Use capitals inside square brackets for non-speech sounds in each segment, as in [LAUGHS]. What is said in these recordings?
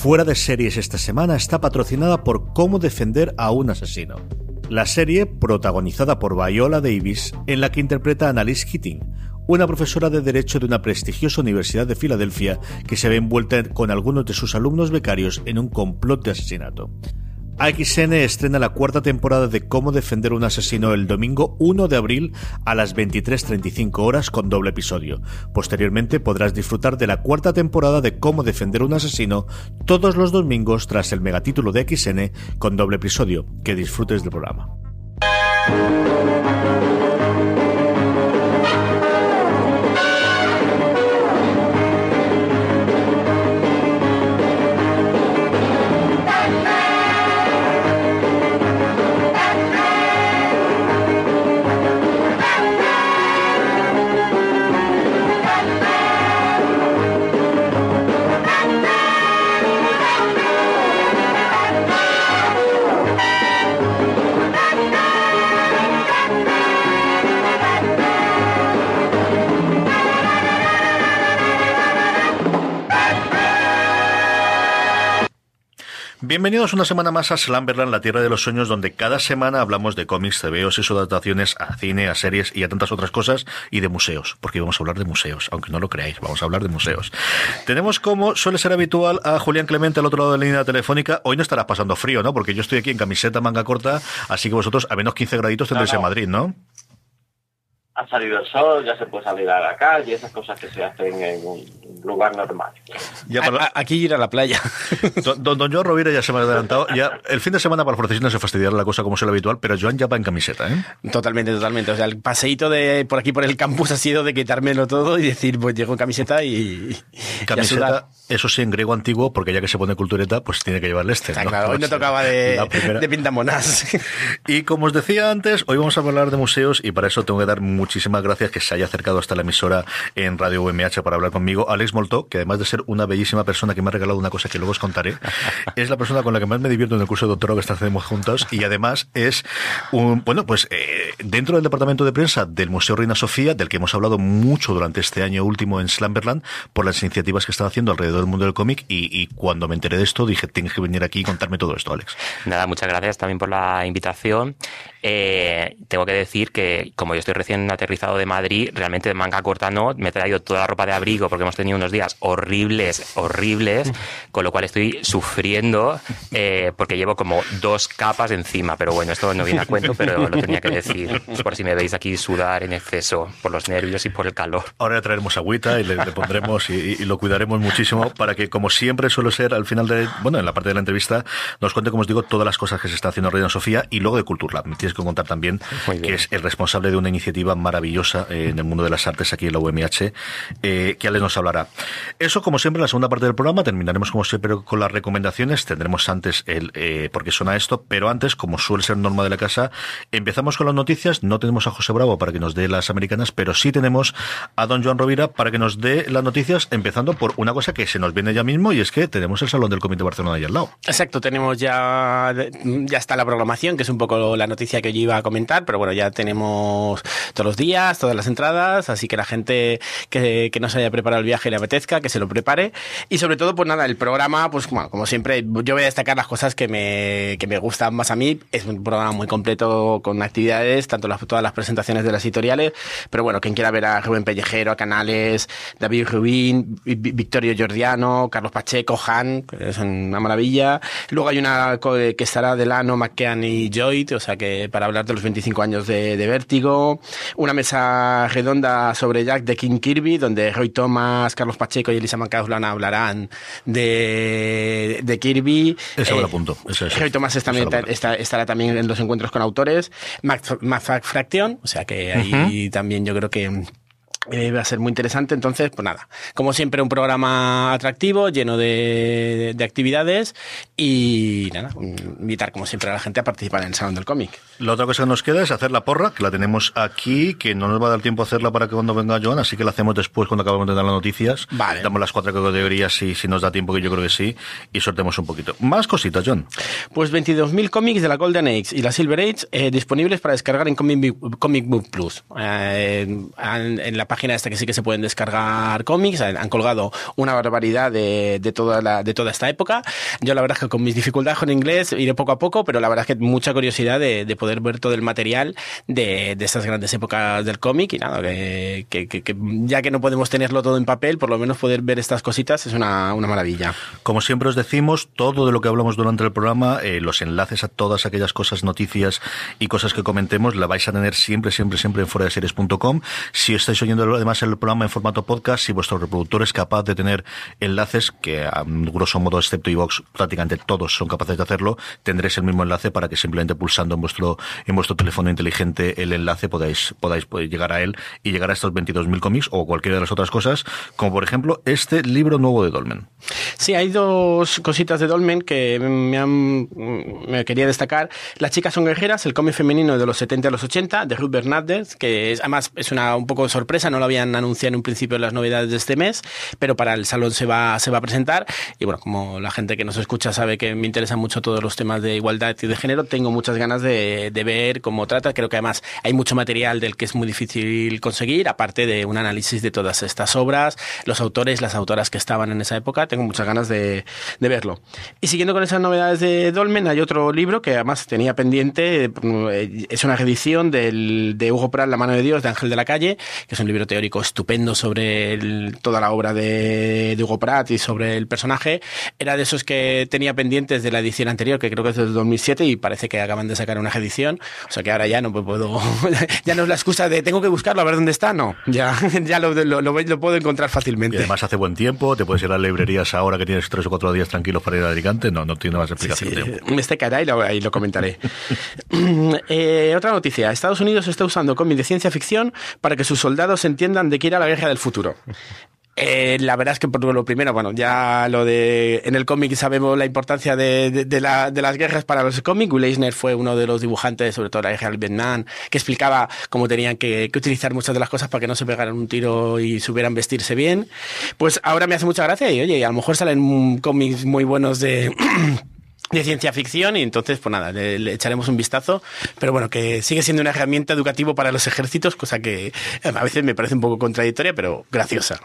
Fuera de series esta semana está patrocinada por Cómo defender a un asesino. La serie protagonizada por Viola Davis, en la que interpreta a Annalise Keating, una profesora de Derecho de una prestigiosa universidad de Filadelfia que se ve envuelta con algunos de sus alumnos becarios en un complot de asesinato. AXN estrena la cuarta temporada de Cómo defender un asesino el domingo 1 de abril a las 23.35 horas con doble episodio. Posteriormente podrás disfrutar de la cuarta temporada de Cómo defender un asesino todos los domingos tras el megatítulo de AXN con doble episodio. Que disfrutes del programa. Bienvenidos una semana más a Slamberland, la tierra de los sueños, donde cada semana hablamos de cómics, TVOs y sus adaptaciones a cine, a series y a tantas otras cosas, y de museos, porque vamos a hablar de museos, aunque no lo creáis, vamos a hablar de museos. Tenemos como suele ser habitual a Julián Clemente al otro lado de la línea telefónica. Hoy no estará pasando frío, ¿no? Porque yo estoy aquí en camiseta, manga corta, así que vosotros a menos 15 graditos tendréis en Madrid, ¿no? Ha salido el sol, ya se puede salir a la calle, esas cosas que se hacen en un lugar normal. Aquí ir a la playa. [LAUGHS] Don, don Joan Rovira ya se me ha adelantado. Ya, el fin de semana para profesionales se fastidiará la cosa como es lo habitual, pero Joan ya va en camiseta, ¿eh? Totalmente, totalmente. O sea, el paseíto de por aquí por el campus ha sido de quitármelo todo y decir, pues llego en camiseta y. Camiseta, eso sí, en griego antiguo, porque ya que se pone cultureta, pues tiene que llevarle este. claro, hoy no tocaba de, de pintamonas. Y como os decía antes, hoy vamos a hablar de museos y para eso tengo que dar muchísimas gracias que se haya acercado hasta la emisora en Radio UMH para hablar conmigo. Alex Molto, que además de ser una bellísima persona que me ha regalado una cosa que luego os contaré, es la persona con la que más me divierto en el curso de doctorado que estamos juntos y además es un, bueno, pues eh, dentro del departamento de prensa del Museo Reina Sofía, del que hemos hablado mucho durante este año último en Slamberland, por las iniciativas que están haciendo alrededor del mundo del cómic y, cuando me enteré de esto dije, tienes que venir aquí y contarme todo esto, Alex. Nada, muchas gracias también por la invitación. Eh, tengo que decir que como yo estoy recién aterrizado de Madrid, realmente de manga corta no, me he traído toda la ropa de abrigo porque hemos tenido unos días horribles, horribles, con lo cual estoy sufriendo eh, porque llevo como dos capas encima, pero bueno, esto no viene a cuento, pero lo tenía que decir, por si me veis aquí sudar en exceso por los nervios y por el calor. Ahora le traeremos agüita y le, pondremos y, lo cuidaremos muchísimo para que, como siempre suele ser al final de, bueno, en la parte de la entrevista, nos cuente, como os digo, todas las cosas que se está haciendo Reina Sofía y luego de Cultura que contar también que es el responsable de una iniciativa maravillosa eh, en el mundo de las artes aquí en la UMH, eh, que Alex nos hablará. Eso, como siempre, en la segunda parte del programa. Terminaremos, como siempre, con las recomendaciones. Tendremos antes el eh, porque suena esto, pero antes, como suele ser norma de la casa, empezamos con las noticias. No tenemos a José Bravo para que nos dé las americanas, pero sí tenemos a don Joan Rovira para que nos dé las noticias, empezando por una cosa que se nos viene ya mismo y es que tenemos el Salón del Comité de Barcelona ahí al lado. Exacto, tenemos ya, ya está la programación, que es un poco la noticia que yo iba a comentar, pero bueno, ya tenemos todos los días, todas las entradas, así que la gente que, que no se haya preparado el viaje y le apetezca, que se lo prepare. Y sobre todo, pues nada, el programa, pues bueno, como siempre, yo voy a destacar las cosas que me, que me gustan más a mí. Es un programa muy completo con actividades, tanto las, todas las presentaciones de las editoriales, pero bueno, quien quiera ver a Rubén Pellejero, a Canales, David Rubín, Victorio Giordiano, Carlos Pacheco, Han, es una maravilla. Luego hay una que estará Delano, McKean y Joyd, o sea que para hablar de los 25 años de, Vértigo, una mesa redonda sobre Jack de King Kirby, donde Roy Thomas, Carlos Pacheco y Elisa Macaulay hablarán de, de Kirby. Eso me lo apunto. Roy Thomas estará también en los encuentros con autores. Max, Fraction, o sea que ahí también yo creo que eh, va a ser muy interesante. Entonces, pues nada, como siempre, un programa atractivo, lleno de, de, actividades y nada, invitar como siempre a la gente a participar en el Salón del Cómic. La otra cosa que nos queda es hacer la porra, que la tenemos aquí, que no nos va a dar tiempo a hacerla para que cuando venga Joan, así que la hacemos después cuando acabamos de dar las noticias. Vale. Damos las cuatro categorías y si nos da tiempo, que yo creo que sí, y sortemos un poquito. Más cositas, John. Pues 22.000 cómics de la Golden Age y la Silver Age eh, disponibles para descargar en Comic, Comic Book Plus. Eh, en, en la página esta que sí que se pueden descargar cómics, han, han colgado una barbaridad de, de, toda la, de toda esta época. Yo la verdad es que con mis dificultades con inglés iré poco a poco, pero la verdad es que mucha curiosidad de, de poder ver todo el material de, de estas grandes épocas del cómic y nada, que, que, que, que, ya que no podemos tenerlo todo en papel, por lo menos poder ver estas cositas es una, una maravilla. Como siempre os decimos, todo de lo que hablamos durante el programa, eh, los enlaces a todas aquellas cosas, noticias y cosas que comentemos, la vais a tener siempre, siempre, siempre en foradeseries.com. Si estáis oyendo además el programa en formato podcast, si vuestro reproductor es capaz de tener enlaces, que a grosso modo, excepto iVox, prácticamente todos son capaces de hacerlo, tendréis el mismo enlace para que simplemente pulsando en vuestro, en vuestro teléfono inteligente el enlace podáis, podáis llegar a él y llegar a estos 22.000 cómics o cualquiera de las otras cosas, como por ejemplo este libro nuevo de Dolmen. Sí, hay dos cositas de Dolmen que me, me quería destacar. Las chicas son guerreras, el cómic femenino de los 70 a los 80, de Ruth Bernardes, que es, además es una un poco sorpresa, no lo habían anunciado en un principio en las novedades de este mes, pero para el salón se va, se va a presentar. Y bueno, como la gente que nos escucha sabe que me interesan mucho todos los temas de igualdad y de género, tengo muchas ganas de, de ver cómo trata. Creo que además hay mucho material del que es muy difícil conseguir, aparte de un análisis de todas estas obras, los autores, las autoras que estaban en esa época. Tengo muchas ganas de, de verlo. Y siguiendo con esas novedades de Dolmen, hay otro libro que además tenía pendiente, es una reedición del, de Hugo Prat, La mano de Dios, de Ángel de la Calle, que es un libro teórico estupendo sobre el, toda la obra de, de, Hugo Pratt y sobre el personaje. Era de esos que tenía pendientes de la edición anterior, que creo que es del 2007, y parece que acaban de sacar una edición. O sea que ahora ya no puedo, [LAUGHS] ya no es la excusa de tengo que buscarlo a ver dónde está, no. Ya, [LAUGHS] ya lo, lo, lo, lo puedo encontrar fácilmente. Y además hace buen tiempo, te puedes ir a las librerías ahora que tienes tres o cuatro días tranquilos para ir a Alicante. No, no tiene más explicación. Sí, sí. [LAUGHS] Este cara y lo, ahí lo comentaré. eh, otra noticia. Estados Unidos está usando cómics de ciencia ficción para que sus soldados entiendan de qué irá la guerra del futuro. Eh, la verdad es que por lo primero, bueno, ya lo de en el cómic sabemos la importancia de las guerras para los cómics. Will Eisner fue uno de los dibujantes, sobre todo la guerra del Vietnam, que explicaba cómo tenían que, que, utilizar muchas de las cosas para que no se pegaran un tiro y supieran vestirse bien. Pues ahora me hace mucha gracia y oye, a lo mejor salen cómics muy buenos de [CLEARS THROAT] de ciencia ficción y entonces pues nada le, le, echaremos un vistazo. Pero bueno que sigue siendo una herramienta educativa para los ejércitos cosa que a veces me parece un poco contradictoria pero graciosa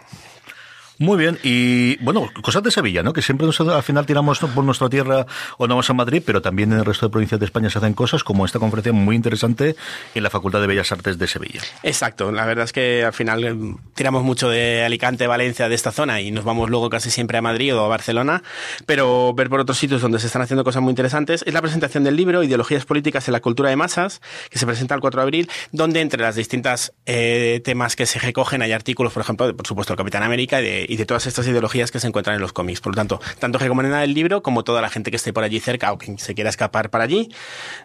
muy bien, y bueno, cosas de Sevilla, ¿no? Que siempre nos, al final tiramos por nuestra tierra o no vamos a Madrid, pero también en el resto de provincias de España se hacen cosas como esta conferencia muy interesante en la Facultad de Bellas Artes de Sevilla. Exacto, la verdad es que al final tiramos mucho de Alicante, Valencia, de esta zona y nos vamos luego casi siempre a Madrid o a Barcelona, pero ver por otros sitios donde se están haciendo cosas muy interesantes es la presentación del libro Ideologías Políticas en la Cultura de Masas, que se presenta el 4 de abril, donde entre las distintas eh, temas que se recogen hay artículos, por ejemplo, de, por supuesto, el Capitán América y de, y de todas estas ideologías que se encuentran en los cómics. Por lo tanto, tanto recomendar el libro como toda la gente que esté por allí cerca o que se quiera escapar para allí,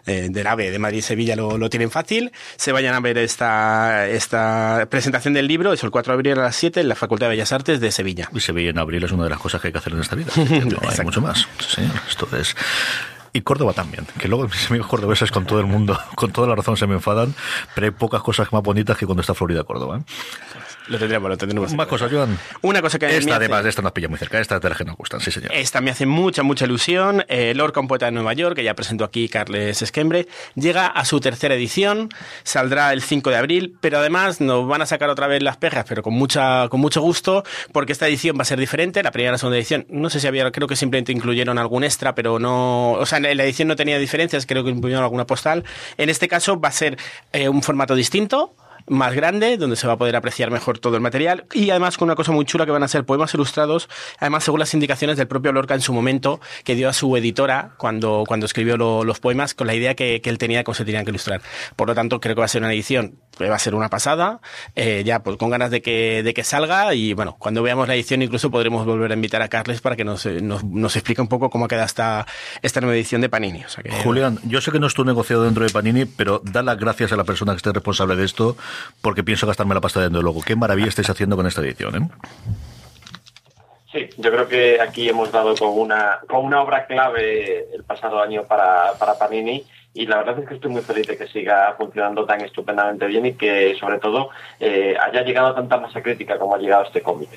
eh, del AVE de Madrid y Sevilla lo, lo, tienen fácil, se vayan a ver esta, esta presentación del libro, es el 4 de abril a las 7 en la Facultad de Bellas Artes de Sevilla. Y Sevilla en abril es una de las cosas que hay que hacer en esta vida. [LAUGHS] No hay mucho más. Sí, esto es... Y Córdoba también, que luego mis amigos cordobeses con todo el mundo, [LAUGHS] con toda la razón se me enfadan, pero hay pocas cosas más bonitas que cuando está Florida Córdoba. ¿eh? Lo tendremos, lo tendremos. Más cosas, Joan. Una cosa que Esta, hace... además, esta nos pilla muy cerca. Esta es de las que nos gustan, sí, señor. Esta me hace mucha, mucha ilusión. Eh, Lorca, un poeta de Nueva York, que ya presentó aquí Carles Esquembre, llega a su tercera edición. Saldrá el 5 de abril, pero además nos van a sacar otra vez las perras, pero con, mucha, con mucho gusto, porque esta edición va a ser diferente. La primera y la segunda edición, no sé si había, creo que simplemente incluyeron algún extra, pero no. O sea, en la edición no tenía diferencias, creo que incluyeron alguna postal. En este caso va a ser eh, un formato distinto más grande, donde se va a poder apreciar mejor todo el material y además con una cosa muy chula que van a ser poemas ilustrados, además según las indicaciones del propio Lorca en su momento, que dio a su editora cuando, cuando escribió lo, los poemas, con la idea que, que, él tenía de cómo se tenían que ilustrar. Por lo tanto, creo que va a ser una edición, va a ser una pasada, eh, ya pues con ganas de que, de que salga y bueno, cuando veamos la edición incluso podremos volver a invitar a Carles para que nos, nos, nos explique un poco cómo queda esta, esta nueva edición de Panini. O sea que, Julián, yo sé que no es tu negociado dentro de Panini, pero da las gracias a la persona que esté responsable de esto, porque pienso gastarme la pasta de luego. Qué maravilla estáis haciendo con esta edición, ¿eh? Sí, yo creo que aquí hemos dado con una, con una obra clave el pasado año para, para Panini y la verdad es que estoy muy feliz de que siga funcionando tan estupendamente bien y que sobre todo eh, haya llegado tanta masa crítica como ha llegado este cómic.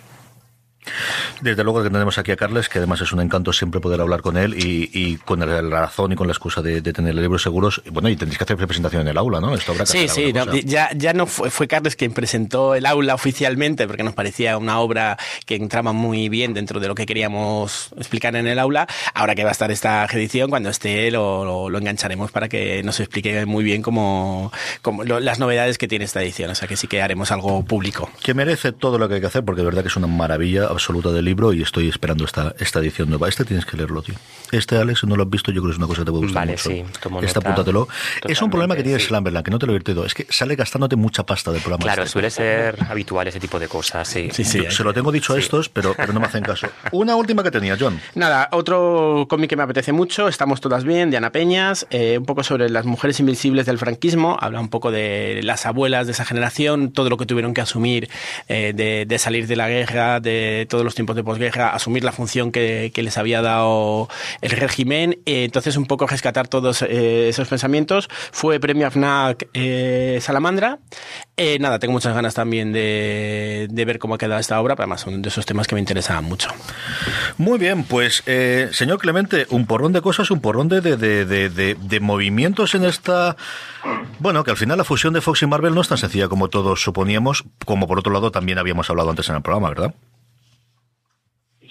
Desde luego que tenemos aquí a Carles, que además es un encanto siempre poder hablar con él y, con la razón y con la excusa de, tener el libro seguros. Bueno, y tendréis que hacer presentación en el aula, ¿no? sí, sí, ya, ya no fue, fue, Carles quien presentó el aula oficialmente, porque nos parecía una obra que entraba muy bien dentro de lo que queríamos explicar en el aula. Ahora que va a estar esta edición, cuando esté lo, lo, engancharemos para que nos explique muy bien cómo, cómo las novedades que tiene esta edición. O sea que sí que haremos algo público. Que merece todo lo que hay que hacer, porque de verdad que es una maravilla absoluta del libro y estoy esperando esta, esta edición nueva. Este tienes que leerlo, tío. Este, Alex, si no lo has visto, yo creo que es una cosa que te puede gustar vale, mucho. Sí, Esta apúntatelo. Es un problema que tiene Slamberland, que no te lo he divertido. Es que sale gastándote mucha pasta del programa. Claro, este. suele ser habitual ese tipo de cosas, sí. sí, sí se lo tengo dicho a estos, pero, pero no me hacen caso. [LAUGHS] Una última que tenía, John. Nada, otro cómic que me apetece mucho, Estamos todas bien, de Ana Peñas, eh, un poco sobre las mujeres invisibles del franquismo, habla un poco de las abuelas de esa generación, todo lo que tuvieron que asumir eh, de, de salir de la guerra, de todos los tiempos de posguerra, asumir la función que, les había dado el régimen. Eh, entonces, un poco rescatar todos eh, esos pensamientos. Fue premio AFNAC eh, Salamandra. nada, tengo muchas ganas también de, ver cómo ha quedado esta obra, pero además son de esos temas que me interesaban mucho. Muy bien, pues, señor Clemente, un porrón de cosas, un porrón de, de, movimientos en esta. Bueno, que al final la fusión de Fox y Marvel no es tan sencilla como todos suponíamos, como por otro lado también habíamos hablado antes en el programa, ¿verdad?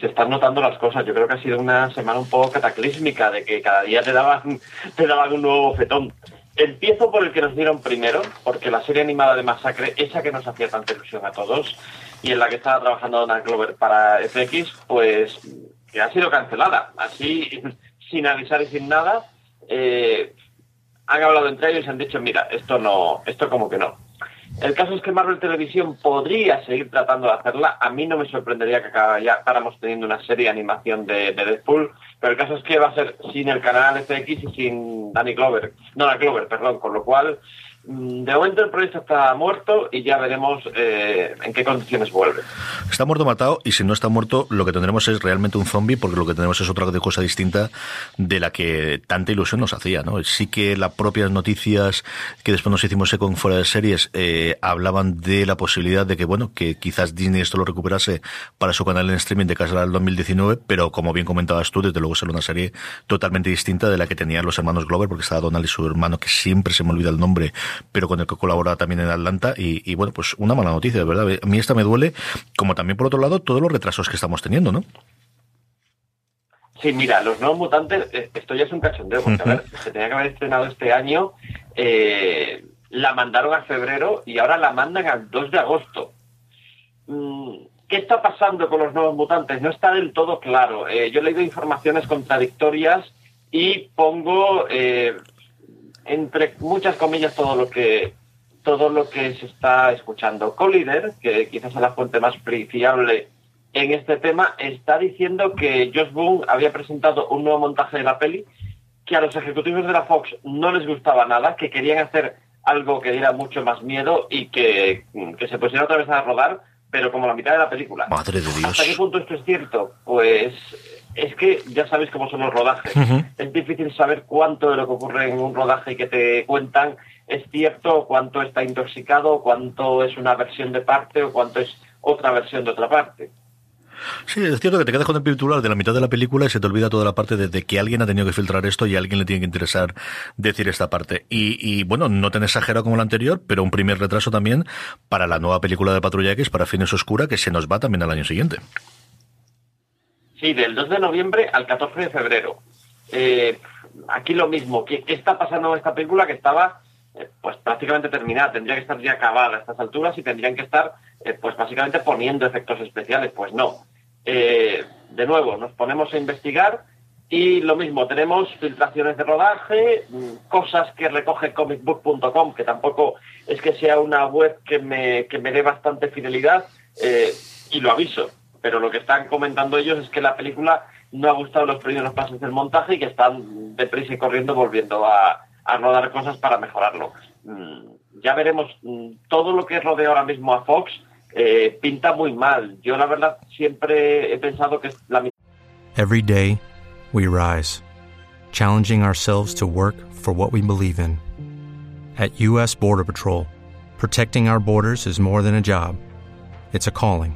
Se están notando las cosas. Yo creo que ha sido una semana un poco cataclísmica, de que cada día te daban, [LAUGHS] te daban un nuevo fetón. Empiezo por el que nos dieron primero, porque la serie animada de Masacre, esa que nos hacía tanta ilusión a todos, y en la que estaba trabajando Donald Glover para FX, pues que ha sido cancelada. Así, [LAUGHS] sin avisar y sin nada, eh, han hablado entre ellos y han dicho, mira, esto no, esto como que no. El caso es que Marvel Televisión podría seguir tratando de hacerla. A mí no me sorprendería que acabáramos teniendo una serie de animación de, de, Deadpool, pero el caso es que va a ser sin el canal FX y sin Danny Glover, no la Glover, perdón, con lo cual de momento el proyecto está muerto y ya veremos eh, en qué condiciones vuelve. Está muerto matado y si no está muerto lo que tendremos es realmente un zombie porque lo que tenemos es otra cosa distinta de la que tanta ilusión nos hacía. ¿no? Sí que las propias noticias que después nos hicimos con fuera de series eh, hablaban de la posibilidad de que bueno que quizás Disney esto lo recuperase para su canal en streaming de casa del 2019, pero como bien comentabas tú, desde luego será una serie totalmente distinta de la que tenían los hermanos Glover porque estaba Donald y su hermano que siempre se me olvida el nombre pero con el que colabora también en Atlanta. Y, bueno, pues una mala noticia, de verdad. A mí esta me duele, como también por otro lado todos los retrasos que estamos teniendo, ¿no? Sí, mira, los nuevos mutantes, eh, esto ya es un cachondeo, porque a ver, se tenía que haber estrenado este año, eh, la mandaron a febrero y ahora la mandan al 2 de agosto. Mm, ¿Qué está pasando con los nuevos mutantes? No está del todo claro. Eh, yo he leído informaciones contradictorias y pongo entre muchas comillas todo lo que todo lo que se está escuchando. Collider, que quizás es la fuente más fiable en este tema, está diciendo que Josh Boone había presentado un nuevo montaje de la peli que a los ejecutivos de la Fox no les gustaba nada, que querían hacer algo que diera mucho más miedo y que, que se pusiera otra vez a rodar, pero como la mitad de la película. Madre de Dios. ¿Hasta qué punto esto es cierto? Pues es que ya sabéis cómo son los rodajes. Es difícil saber cuánto de lo que ocurre en un rodaje que te cuentan es cierto, cuánto está intoxicado, cuánto es una versión de parte o cuánto es otra versión de otra parte. Sí, es cierto que te quedas con el titular de la mitad de la película y se te olvida toda la parte de, que alguien ha tenido que filtrar esto y a alguien le tiene que interesar decir esta parte. Y, y bueno, no tan exagerado como la anterior, pero un primer retraso también para la nueva película de Patrulla X, para Fines Oscura, que se nos va también al año siguiente. Sí, del 2 de noviembre al 14 de febrero. Eh, aquí lo mismo. ¿Qué, está pasando en esta película que estaba eh, pues prácticamente terminada? Tendría que estar ya acabada a estas alturas y tendrían que estar eh, pues básicamente poniendo efectos especiales. Pues no. de nuevo, nos ponemos a investigar y lo mismo, tenemos filtraciones de rodaje, mm, cosas que recoge comicbook.com, que tampoco es que sea una web que me, que me dé bastante fidelidad, y lo aviso pero lo que están comentando ellos es que la película no ha gustado los primeros pasos del montaje y que están deprisa y corriendo volviendo a, rodar cosas para mejorarlo. Mm, ya veremos. Mm, todo lo que rodea ahora mismo a Fox eh, pinta muy mal. Yo la verdad siempre he pensado que la Every day we rise, challenging ourselves to work for what we believe in. At US Border Patrol, protecting our borders is more than a job. It's a calling.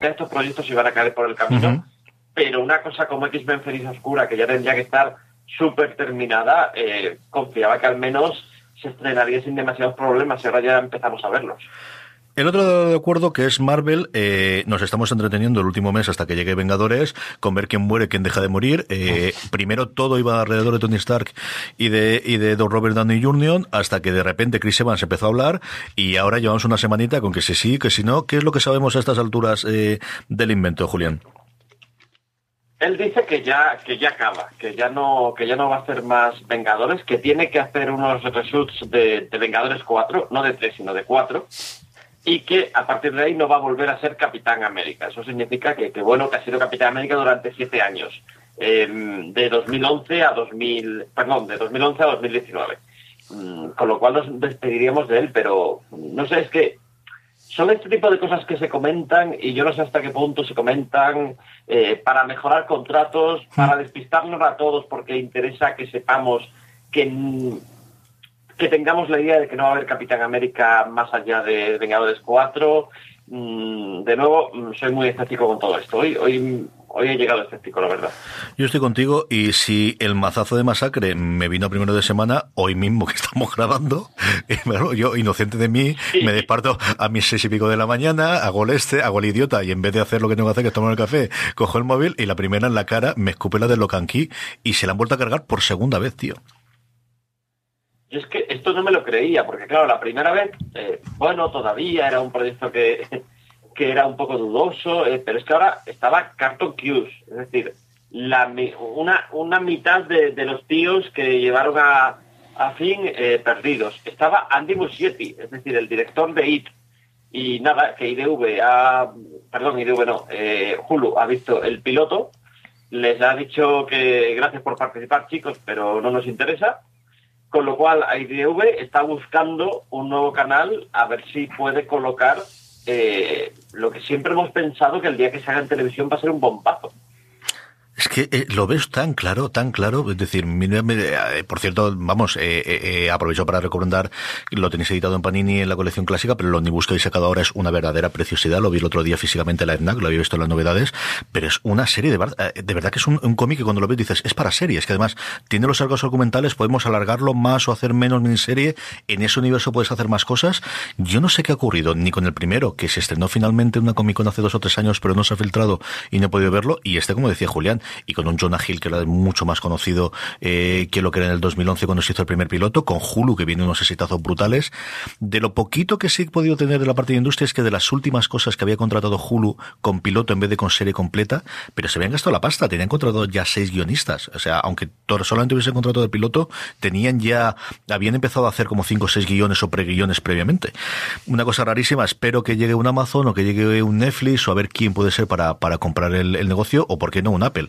estos proyectos iban a caer por el camino, pero una cosa como X-Men Feliz Oscura, que ya tendría que estar súper terminada, eh, confiaba que al menos se estrenaría sin demasiados problemas y ahora ya empezamos a verlos. El otro de acuerdo que es Marvel, eh, nos estamos entreteniendo el último mes hasta que llegue Vengadores con ver quién muere, quién deja de morir. Eh, primero todo iba alrededor de Tony Stark y de, y de Don Robert Downey Jr. hasta que de repente Chris Evans empezó a hablar y ahora llevamos una semanita con que si sí, que si no. ¿Qué es lo que sabemos a estas alturas eh, del invento, Julián? Él dice que ya que ya acaba, que ya no que ya no va a hacer más Vengadores, que tiene que hacer unos reshoots de, de Vengadores 4, no de 3, sino de 4 y que a partir de ahí no va a volver a ser Capitán América. Eso significa que, bueno, que ha sido Capitán América durante siete años, em, de 2011 a 2000, perdón, de 2011 a 2019. Mm, con lo cual nos despediríamos de él, pero no sé, es que son este tipo de cosas que se comentan y yo no sé hasta qué punto se comentan eh, para mejorar contratos, para despistarnos a todos porque interesa que sepamos que que tengamos la idea de que no va a haber Capitán América más allá de Vengadores 4. Mm, de nuevo, mm, soy muy escéptico con todo esto. Hoy, hoy, hoy he llegado escéptico, la verdad. Yo estoy contigo y si el mazazo de masacre me vino primero de semana, hoy mismo que estamos [LAUGHS] grabando, yo, inocente de mí, me desparto a mis seis y pico de la mañana, hago el este, hago el idiota y en vez de hacer lo que tengo que hacer, que es tomar el café, cojo el móvil y la primera en la cara me escupe la de Locanqui y se la han vuelto a cargar por segunda vez, tío. Yo es que esto no me lo creía, porque claro, la primera vez, eh, bueno, todavía era un proyecto que, [LAUGHS] que era un poco dudoso, eh, pero es que ahora estaba Carton Q's, es decir, una, una mitad de, los tíos que llevaron a, a fin eh, perdidos. Estaba Andy Muschietti, es decir, el director de IT. Y nada, que IDV ha, perdón, IDV no, Hulu ha visto el piloto, les ha dicho que gracias por participar chicos, pero no nos interesa con lo cual, IDV está buscando un nuevo canal a ver si puede colocar eh, lo que siempre hemos pensado que el día que se haga en televisión va a ser un bombazo. Es que eh, lo ves tan claro, tan claro. Es decir, eh, por cierto, vamos, eh, aprovecho para recomendar, lo tenéis editado en Panini en la colección clásica, pero lo omnibus que habéis sacado ahora es una verdadera preciosidad. Lo vi el otro día físicamente en la EFNAC, lo había visto en las novedades, pero es una serie de, de verdad que es un, cómic que cuando lo ves dices, es para series, que además tiene los arcos argumentales, podemos alargarlo más o hacer menos miniserie. En ese universo puedes hacer más cosas. Yo no sé qué ha ocurrido ni con el primero, que se estrenó finalmente en una Comic Con hace dos o tres años, pero no se ha filtrado y no he podido verlo. Y este, como decía Julián, y con un Jonah Hill que era mucho más conocido eh, que lo que era en el 2011 cuando se hizo el primer piloto, con Hulu que viene unos exitazos brutales. De lo poquito que sí he podido tener de la parte de industria es que de las últimas cosas que había contratado Hulu con piloto en vez de con serie completa, pero se habían gastado la pasta, tenían contratado ya seis guionistas, o sea, aunque solamente hubiese contrato de piloto, tenían ya, habían empezado a hacer como cinco o seis guiones o preguiones previamente. Una cosa rarísima, espero que llegue un Amazon o que llegue un Netflix o a ver quién puede ser para, para comprar el negocio o por qué no un Apple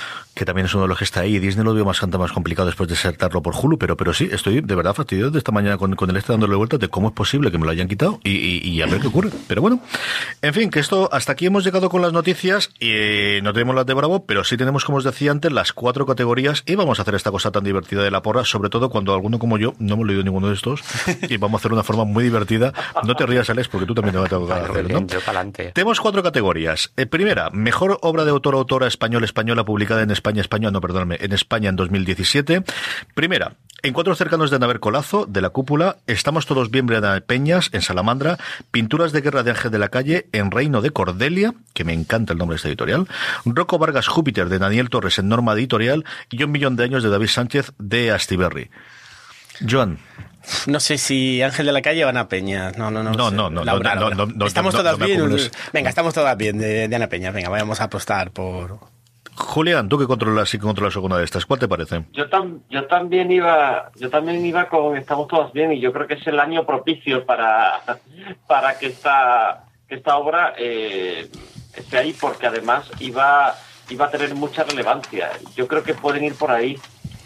que también es uno de los que está ahí. Disney lo vio bastante más complicado después de saltarlo por Hulu, pero, pero sí, estoy de verdad fastidiado de esta mañana con, con el este dándole vueltas de cómo es posible que me lo hayan quitado y, y, a ver qué ocurre. Pero bueno, en fin, que esto, hasta aquí hemos llegado con las noticias y eh, no tenemos las de Bravo, pero sí tenemos, como os decía antes, las cuatro categorías y vamos a hacer esta cosa tan divertida de la porra, sobre todo cuando alguno como yo no hemos leído ninguno de estos y vamos a hacer una forma muy divertida. No te rías, Alex, porque tú también te vas a tocar hacer, ¿no? Tenemos cuatro categorías. Eh, primera, mejor obra de autor autora español española publicada en España, España, no, perdóname, en España en 2017. Primera, encuentros cercanos de Anabel Colazo, de la cúpula, Estamos todos bien, de Peñas, en Salamandra, Pinturas de Guerra de Ángel de la Calle, en Reino de Cordelia, que me encanta el nombre de esta editorial, Rocco Vargas Júpiter, de Daniel Torres, en Norma Editorial, y Un Millón de Años de David Sánchez, de Astiberri. Joan. No sé si Ángel de la Calle o Ana Peña. No, no, no. No, no, no, no, no, Estamos todas bien. Venga, estamos todas bien de, Ana Peña. Venga, vamos a apostar por. Julián, tú que controlas y controlas alguna de estas, ¿cuál te parece? Yo, yo también iba, yo también iba con estamos todas bien y yo creo que es el año propicio para, [LAUGHS] para que esta, que esta obra eh, esté ahí porque además iba, iba a tener mucha relevancia. Yo creo que pueden ir por ahí,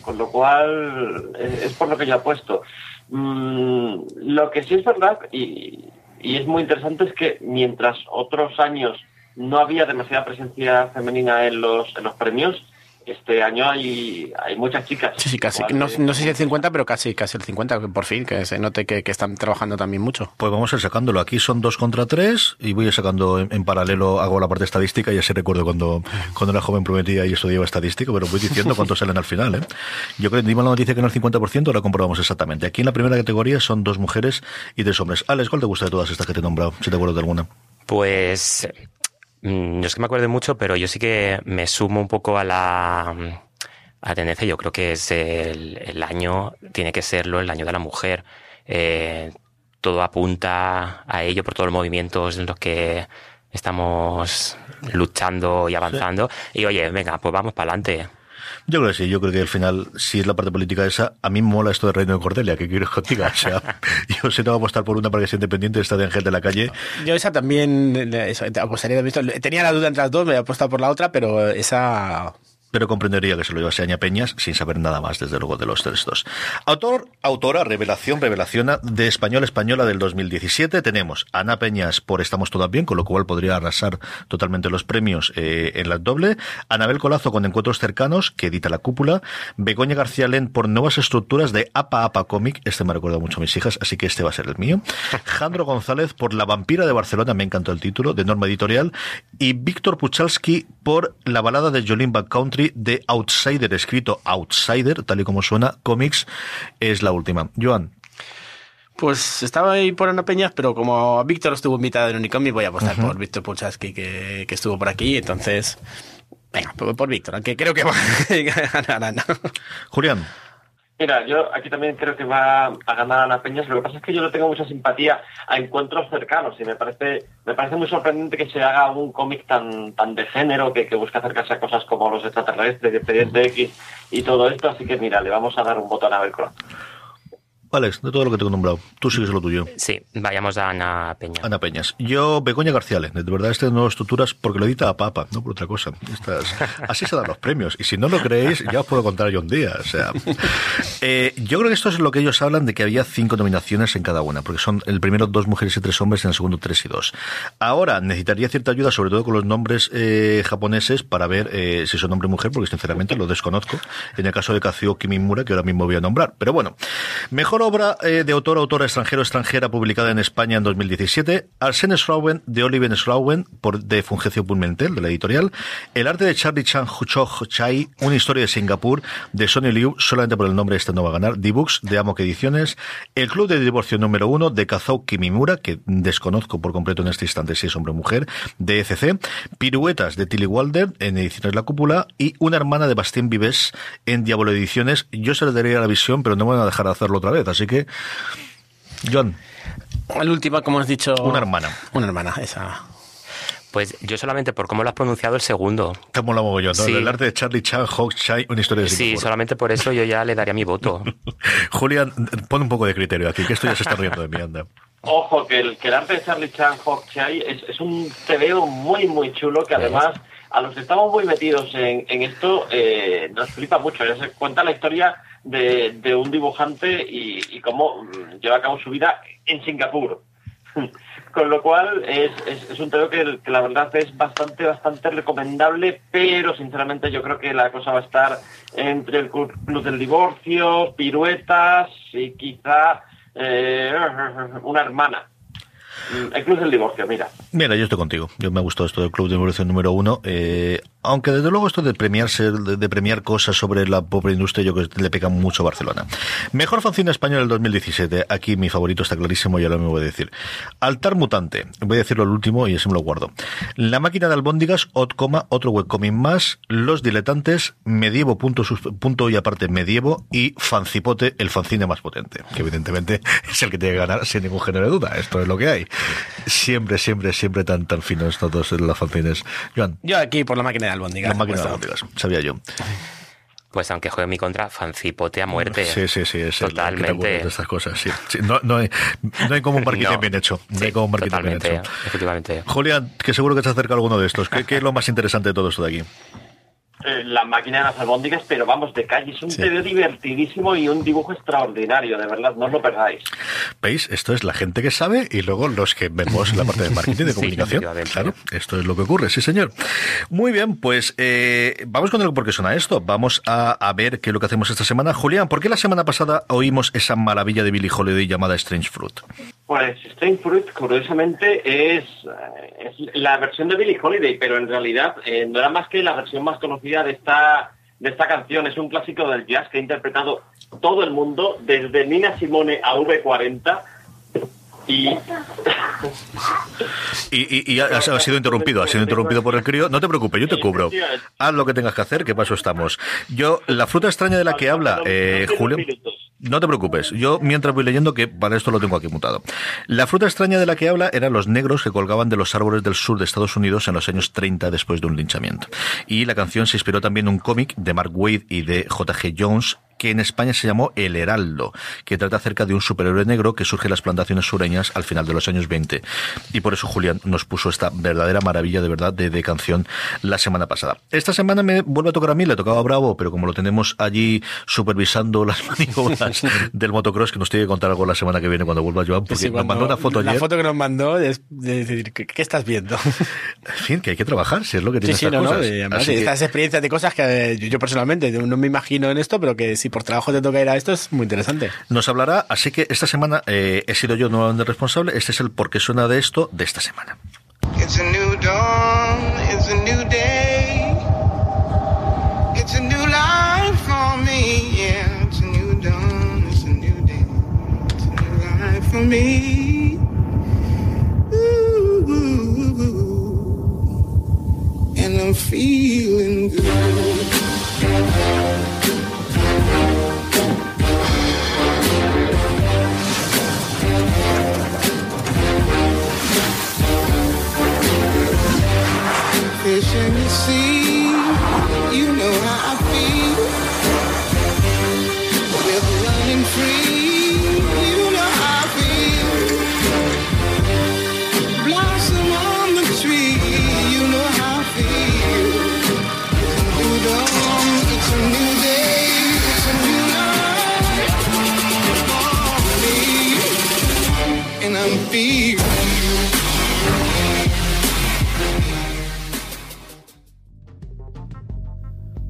con lo cual es, por lo que yo apuesto. Mm, lo que sí es verdad y, y es muy interesante es que mientras otros años no había demasiada presencia femenina en los, en los premios, este año hay, hay muchas chicas. Sí, sí, casi. No, sé si el 50, pero casi, casi el 50, por fin, que se note que, están trabajando también mucho. Pues vamos a ir sacándolo. Aquí son dos contra tres y voy a ir sacando en, paralelo, hago la parte estadística y así recuerdo cuando, cuando era joven prometía y estudiaba estadístico, pero voy diciendo [LAUGHS] cuántos salen al final. ¿eh? Yo creo que dimos la noticia que en el 50%, ahora comprobamos exactamente. Aquí en la primera categoría son dos mujeres y tres hombres. Alex, ¿cuál te gusta de todas estas que te he nombrado? Si te acuerdas de alguna. Pues no mm, es que me acuerde mucho, pero yo sí que me sumo un poco a la, a tendencia. Yo creo que es el, año, tiene que serlo el año de la mujer. Eh, todo apunta a ello por todos los movimientos en los que estamos luchando y avanzando. Y oye, venga, pues vamos para adelante. Yo creo que sí, yo creo que al final, si es la parte política esa, a mí mola esto de Reino de Cordelia, que quiero contigo. O sea, [LAUGHS] yo sé, no voy a apostar por una para que sea independiente, esta de Ángel de la Calle. Yo esa también, apostaría de visto. Tenía la duda entre las dos, me he apostado por la otra, pero esa pero comprendería que se lo llevase Aña Peñas sin saber nada más, desde luego, de los textos. Autor, autora, revelación, revelación de Español Española del 2017. Tenemos Ana Peñas por Estamos Todas Bien, con lo cual podría arrasar totalmente los premios eh, en la doble. Anabel Colazo con Encuentros Cercanos, que edita La Cúpula. Begoña García Len por Nuevas Estructuras de Apa Apa Comic. Este me recuerda mucho a mis hijas, así que este va a ser el mío. [LAUGHS] Jandro González por La Vampira de Barcelona, me encantó el título, de Norma Editorial. Y Víctor Puchalski por La balada de Jolene Country de Outsider, escrito Outsider, tal y como suena, cómics, es la última. Joan. Pues estaba ahí por Ana Peñas, pero como Víctor estuvo invitado en Unicomic, voy a apostar por Víctor Puchaski, que, que, estuvo por aquí, entonces... Venga, por, Víctor, aunque creo que va [LAUGHS] a ganar. Julián. Mira, yo aquí también creo que va a ganar Ana Peñas. Lo que pasa es que yo no tengo mucha simpatía a encuentros cercanos y me parece me parece muy sorprendente que se haga un cómic tan tan de género que, que busca acercarse a cosas como los extraterrestres, Expediente X y todo esto. Así que mira, le vamos a dar un botón a Velcro. Alex, de todo lo que te he nombrado, tú sigues lo tuyo. Sí, vayamos a Ana Peña. Ana Peñas. Yo, Begoña García, de verdad, este nuevo estructuras, porque lo edita a Papa, no por otra cosa. así se dan los premios. Y si no lo creéis, ya os puedo contar yo un día. O sea, eh, yo creo que esto es lo que ellos hablan de que había cinco nominaciones en cada una, porque son el primero dos mujeres y tres hombres, en el segundo tres y dos. Ahora necesitaría cierta ayuda, sobre todo con los nombres eh, japoneses, para ver eh, si son hombre o mujer, porque sinceramente lo desconozco. En el caso de Kazuo Kimimura, que ahora mismo voy a nombrar. Pero bueno, mejor obra eh, de autor, autora extranjero, extranjera, publicada en España en 2017. Arsene Schrauen, de Oliver Schrauen, por, de Fungecio Pulmentel, de la editorial. El arte de Charlie Chan Huchoch Chai, una historia de Singapur, de Sonny Liu, solamente por el nombre este no va a ganar. D-Books, de Amok Ediciones. El Club de Divorcio número uno, de Kazuo Kimimura, que desconozco por completo en este instante si es hombre o mujer, de ECC. Piruetas, de Tilly Walder, en Ediciones La Cúpula. Y Una hermana de Bastien Vives, en Diablo Ediciones. Yo se le daría la visión, pero no me van a dejar hacerlo otra vez. Así que, John. El último, como has dicho. Una hermana. Una hermana, esa. Pues yo solamente por cómo lo has pronunciado el segundo. Lo hago yo, ¿no? El arte de Charlie Chan, Hawk Chai, una historia de Sí, solamente por eso yo ya le daría mi voto. [LAUGHS] Julián, pon un poco de criterio aquí, que esto ya se está riendo de mí, anda. Ojo, que el, que el arte de Charlie Chan, Hawk Chai es, es un TVO muy, muy chulo que además a los que estamos muy metidos en, esto eh, nos flipa mucho. Se cuenta la historia de, un dibujante y, cómo mm, lleva a cabo su vida en Singapur. [LAUGHS] Con lo cual es, es, un tema que, la verdad es bastante, bastante recomendable, pero sinceramente yo creo que la cosa va a estar entre el club del divorcio, piruetas y quizá eh, [LAUGHS] una hermana. Mm, el Club del Divorcio, mira. Mira, yo estoy contigo. Yo me ha gustado esto del Club de Divorcio número uno. Eh, aunque desde luego esto de premiarse, de, premiar cosas sobre la pobre industria, yo creo que le pega mucho a Barcelona. Mejor fanzine español del 2017. Aquí mi favorito está clarísimo, ya lo me voy a decir. Altar Mutante. Voy a decirlo al último y así me lo guardo. La máquina de albóndigas, ot, otro webcomic más. Los diletantes, medievo, punto, punto y aparte medievo. Y Fancipote, el fanzine más potente. Que evidentemente [LAUGHS] es el que tiene que ganar sin ningún género de duda. Esto es lo que hay. Siempre, siempre, siempre tan, tan finos todos los fanzines. Joan. Yo aquí por la máquina de albóndigas. La máquina de albóndigas, sabía yo. Pues aunque juegue en mi contra, fancipote a muerte. Sí, sí, sí. Es totalmente. de estas cosas, sí. no, no, hay, no, hay, como un marketing [LAUGHS] bien hecho. No hay como un marketing bien hecho. Efectivamente. Julián, que seguro que se acerca alguno de estos. ¿Qué, ¿Qué, es lo más interesante de todo esto de aquí? Eh, la máquina de las albóndigas, pero vamos, de calle. Es un sí. divertidísimo y un dibujo extraordinario, de verdad, no os lo perdáis. ¿Veis? Esto es la gente que sabe y luego los que vemos la parte de [LAUGHS] marketing y de comunicación. Sí, claro, esto es lo que ocurre, sí señor. Muy bien, pues eh, vamos con el por qué suena esto. Vamos a, a, ver qué es lo que hacemos esta semana. Julián, ¿por qué la semana pasada oímos esa maravilla de Billy Holiday llamada Strange Fruit? Pues Strange Fruit, curiosamente, es, es la versión de Billy Holiday, pero en realidad eh, no era más que la versión más conocida de esta, de esta canción. Es un clásico del jazz que ha interpretado todo el mundo, desde Nina Simone a V40. Y... y, y, y ha, ha, sido interrumpido, ha sido interrumpido por el crío. No te preocupes, yo te cubro. Haz lo que tengas que hacer, que paso estamos. Yo, la fruta extraña de la que habla, eh, Julio. No te preocupes, yo mientras voy leyendo, que para esto lo tengo aquí mutado. La fruta extraña de la que habla eran los negros que colgaban de los árboles del sur de Estados Unidos en los años 30 después de un linchamiento. Y la canción se inspiró también en un cómic de Mark Wade y de J.G. Jones que en España se llamó El Heraldo, que trata acerca de un superhéroe negro que surge en las plantaciones sureñas al final de los años 20. Y por eso Julián nos puso esta verdadera maravilla de verdad de, de canción la semana pasada. Esta semana me vuelve a tocar a mí, le tocaba a Bravo, pero como lo tenemos allí supervisando las [LAUGHS] maniobras del motocross, que nos tiene que contar algo la semana que viene cuando vuelva Joan, porque sí, nos mandó una foto La ayer. foto que nos mandó es de decir, ¿qué, qué estás viendo? [LAUGHS] En fin, que hay que trabajar, si es lo que tiene sí, estas sí, no, cosas. No, y además, Así estas que, experiencias de cosas que yo, yo personalmente no me imagino en esto, pero que si por trabajo te toca ir a esto es muy interesante. Nos hablará, así que esta semana eh, he sido yo nuevamente responsable. Este es el por qué suena de esto de esta semana. It's a new dawn, it's a new day. It's a new life for me, yeah. It's a new dawn, it's a new day. It's a new life for me. Ooh, ooh, ooh. And I'm feeling good.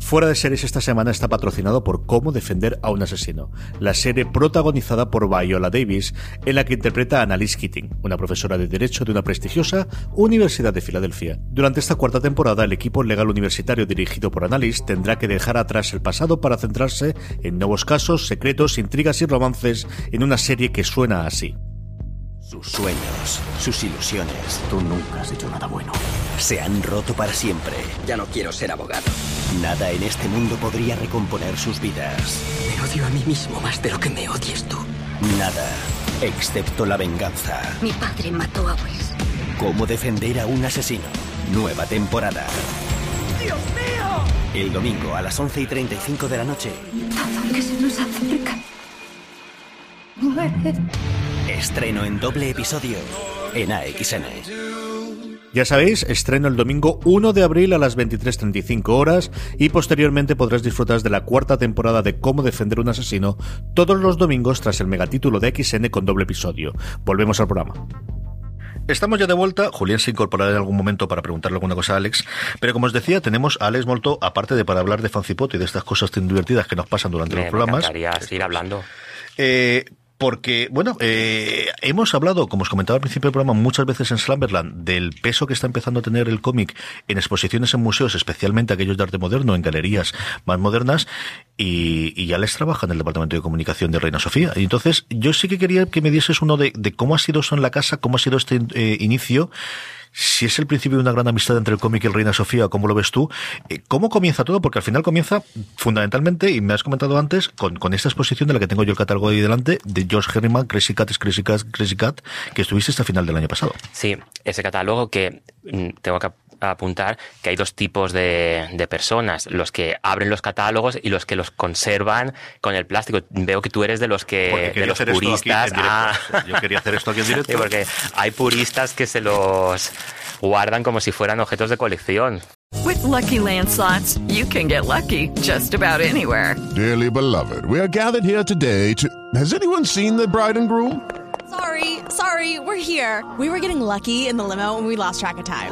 Fuera de series esta semana está patrocinado por Cómo defender a un asesino, la serie protagonizada por Viola Davis, en la que interpreta a Annalise Keating, una profesora de Derecho de una prestigiosa Universidad de Filadelfia. Durante esta cuarta temporada, el equipo legal universitario dirigido por Annalise tendrá que dejar atrás el pasado para centrarse en nuevos casos, secretos, intrigas y romances en una serie que suena así. Sus sueños, sus ilusiones. Tú nunca has hecho nada bueno. Se han roto para siempre. Ya no quiero ser abogado. Nada en este mundo podría recomponer sus vidas. Me odio a mí mismo más de lo que me odies tú. Nada, excepto la venganza. Mi padre mató a Wes. ¿Cómo defender a un asesino? Nueva temporada. ¡Dios mío! El domingo a las 11 y 35 de la noche. Todo que se nos acerca. Muere. Estreno en doble episodio en AXN. Ya sabéis, estreno el domingo 1 de abril a las 23.35 horas y posteriormente podrás disfrutar de la cuarta temporada de Cómo defender un asesino todos los domingos tras el megatítulo de XN con doble episodio. Volvemos al programa. Estamos ya de vuelta. Julián se incorporará en algún momento para preguntarle alguna cosa a Alex. Pero como os decía, tenemos a Alex Molto, aparte de para hablar de Fancipot y de estas cosas tan divertidas que nos pasan durante me, los programas. Me encantaría seguir hablando. Eh, Porque, bueno, eh, hemos hablado, como os comentaba al principio del programa, muchas veces en Slumberland, del peso que está empezando a tener el cómic en exposiciones en museos, especialmente aquellos de arte moderno, en galerías más modernas, y, y ya les trabaja en el Departamento de Comunicación de Reina Sofía. Y entonces, yo sí que quería que me dieses uno de, de cómo ha sido eso en la casa, cómo ha sido este eh, inicio, si es el principio de una gran amistad entre el cómic y el Reina Sofía, ¿cómo lo ves tú? Eh, ¿Cómo comienza todo? Porque al final comienza fundamentalmente, y me has comentado antes, con, con esta exposición de la que tengo yo el catálogo ahí delante, de George Herriman, Crazy Cat es Crazy Cat, Crazy Cat, que estuviste hasta final del año pasado. Sí, ese catálogo que mm, tengo que ap- apuntar que hay dos tipos de, de personas, los que abren los catálogos y los que los conservan con el plástico. Veo que tú eres de los que de los puristas. Ah. Yo quería hacer esto aquí en directo. Sí, porque hay puristas que se los guardan como si fueran objetos de colección. With Lucky Land slots, you can get lucky just about anywhere. Dearly beloved, we are gathered here today to. Has anyone seen the bride and groom? Sorry, sorry, we're here. We were getting lucky in the limo and we lost track of time.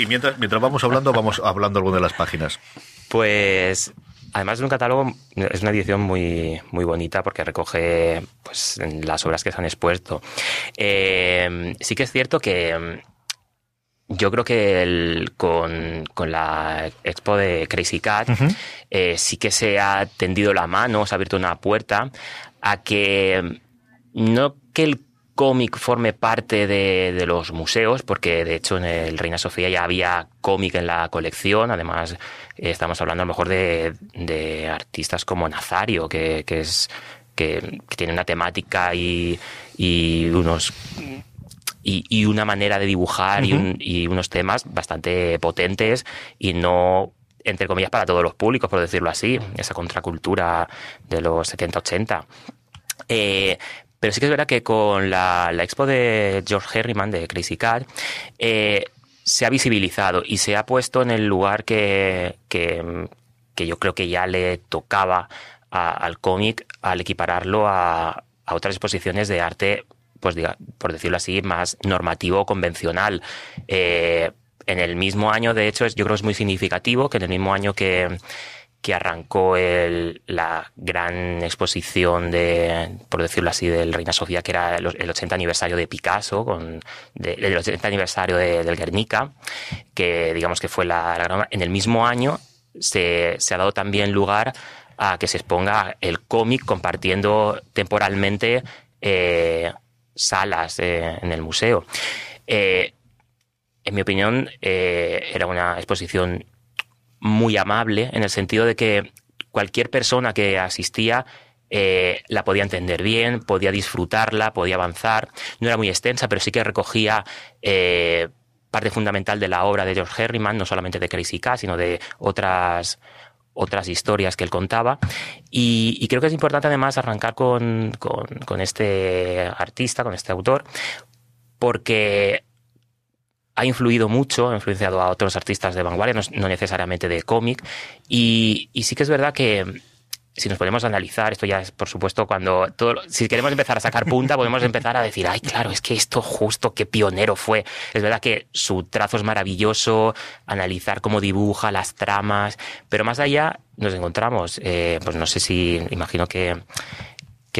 Y mientras, mientras vamos hablando, vamos hablando alguna de las páginas. Pues además es un catálogo, es una edición muy, muy bonita porque recoge pues, las obras que se han expuesto. Eh, sí que es cierto que mm, yo creo que el- con, con la expo de Crazy Cat eh, sí que se ha tendido la mano, se ha abierto una puerta a que mm, no que el cómic forme parte de, de los museos, porque de hecho en el Reina Sofía ya había cómic en la colección, además estamos hablando a lo mejor de, de artistas como Nazario, que, que es que, que tiene una temática y, y unos y, y una manera de dibujar y, Ujú. un- y unos temas bastante potentes y no entre comillas para todos los públicos por decirlo así esa contracultura de los 70-80 eh, pero sí que es verdad que con la, la expo de George Herriman de Crazy Cat eh, se ha visibilizado y se ha puesto en el lugar que, que, yo creo que ya le tocaba al cómic al equipararlo a, a otras exposiciones de arte, pues diga, por decirlo así, más normativo o convencional. Eh, en el mismo año, de hecho, es, yo creo que es muy significativo que en el mismo año que, que arrancó el- la gran exposición de, por decirlo así, del Reina Sofía, que era el, el 80 aniversario de Picasso, con, el 80 aniversario de- del Guernica, que digamos que fue la, gran... En el mismo año se, se ha dado también lugar a que se exponga el cómic compartiendo temporalmente eh, salas eh, en el museo. Eh, en mi opinión, era una exposición muy amable en el sentido de que cualquier persona que asistía eh, la podía entender bien, podía disfrutarla, podía avanzar. No era muy extensa, pero sí que recogía eh, parte fundamental de la obra de George Herriman, no solamente de Crazy Cat, sino de otras otras historias que él contaba. Y, creo que es importante además arrancar con, con este artista, con este autor, porque ha influido mucho, ha influenciado a otros artistas de vanguardia, no, necesariamente de cómic, y, sí que es verdad que si nos podemos analizar, esto ya es por supuesto cuando si queremos empezar a sacar punta, podemos empezar a decir, ay, claro, es que esto justo qué pionero fue. Es verdad que su trazo es maravilloso, analizar cómo dibuja las tramas, pero más allá nos encontramos, eh, pues no sé si, imagino que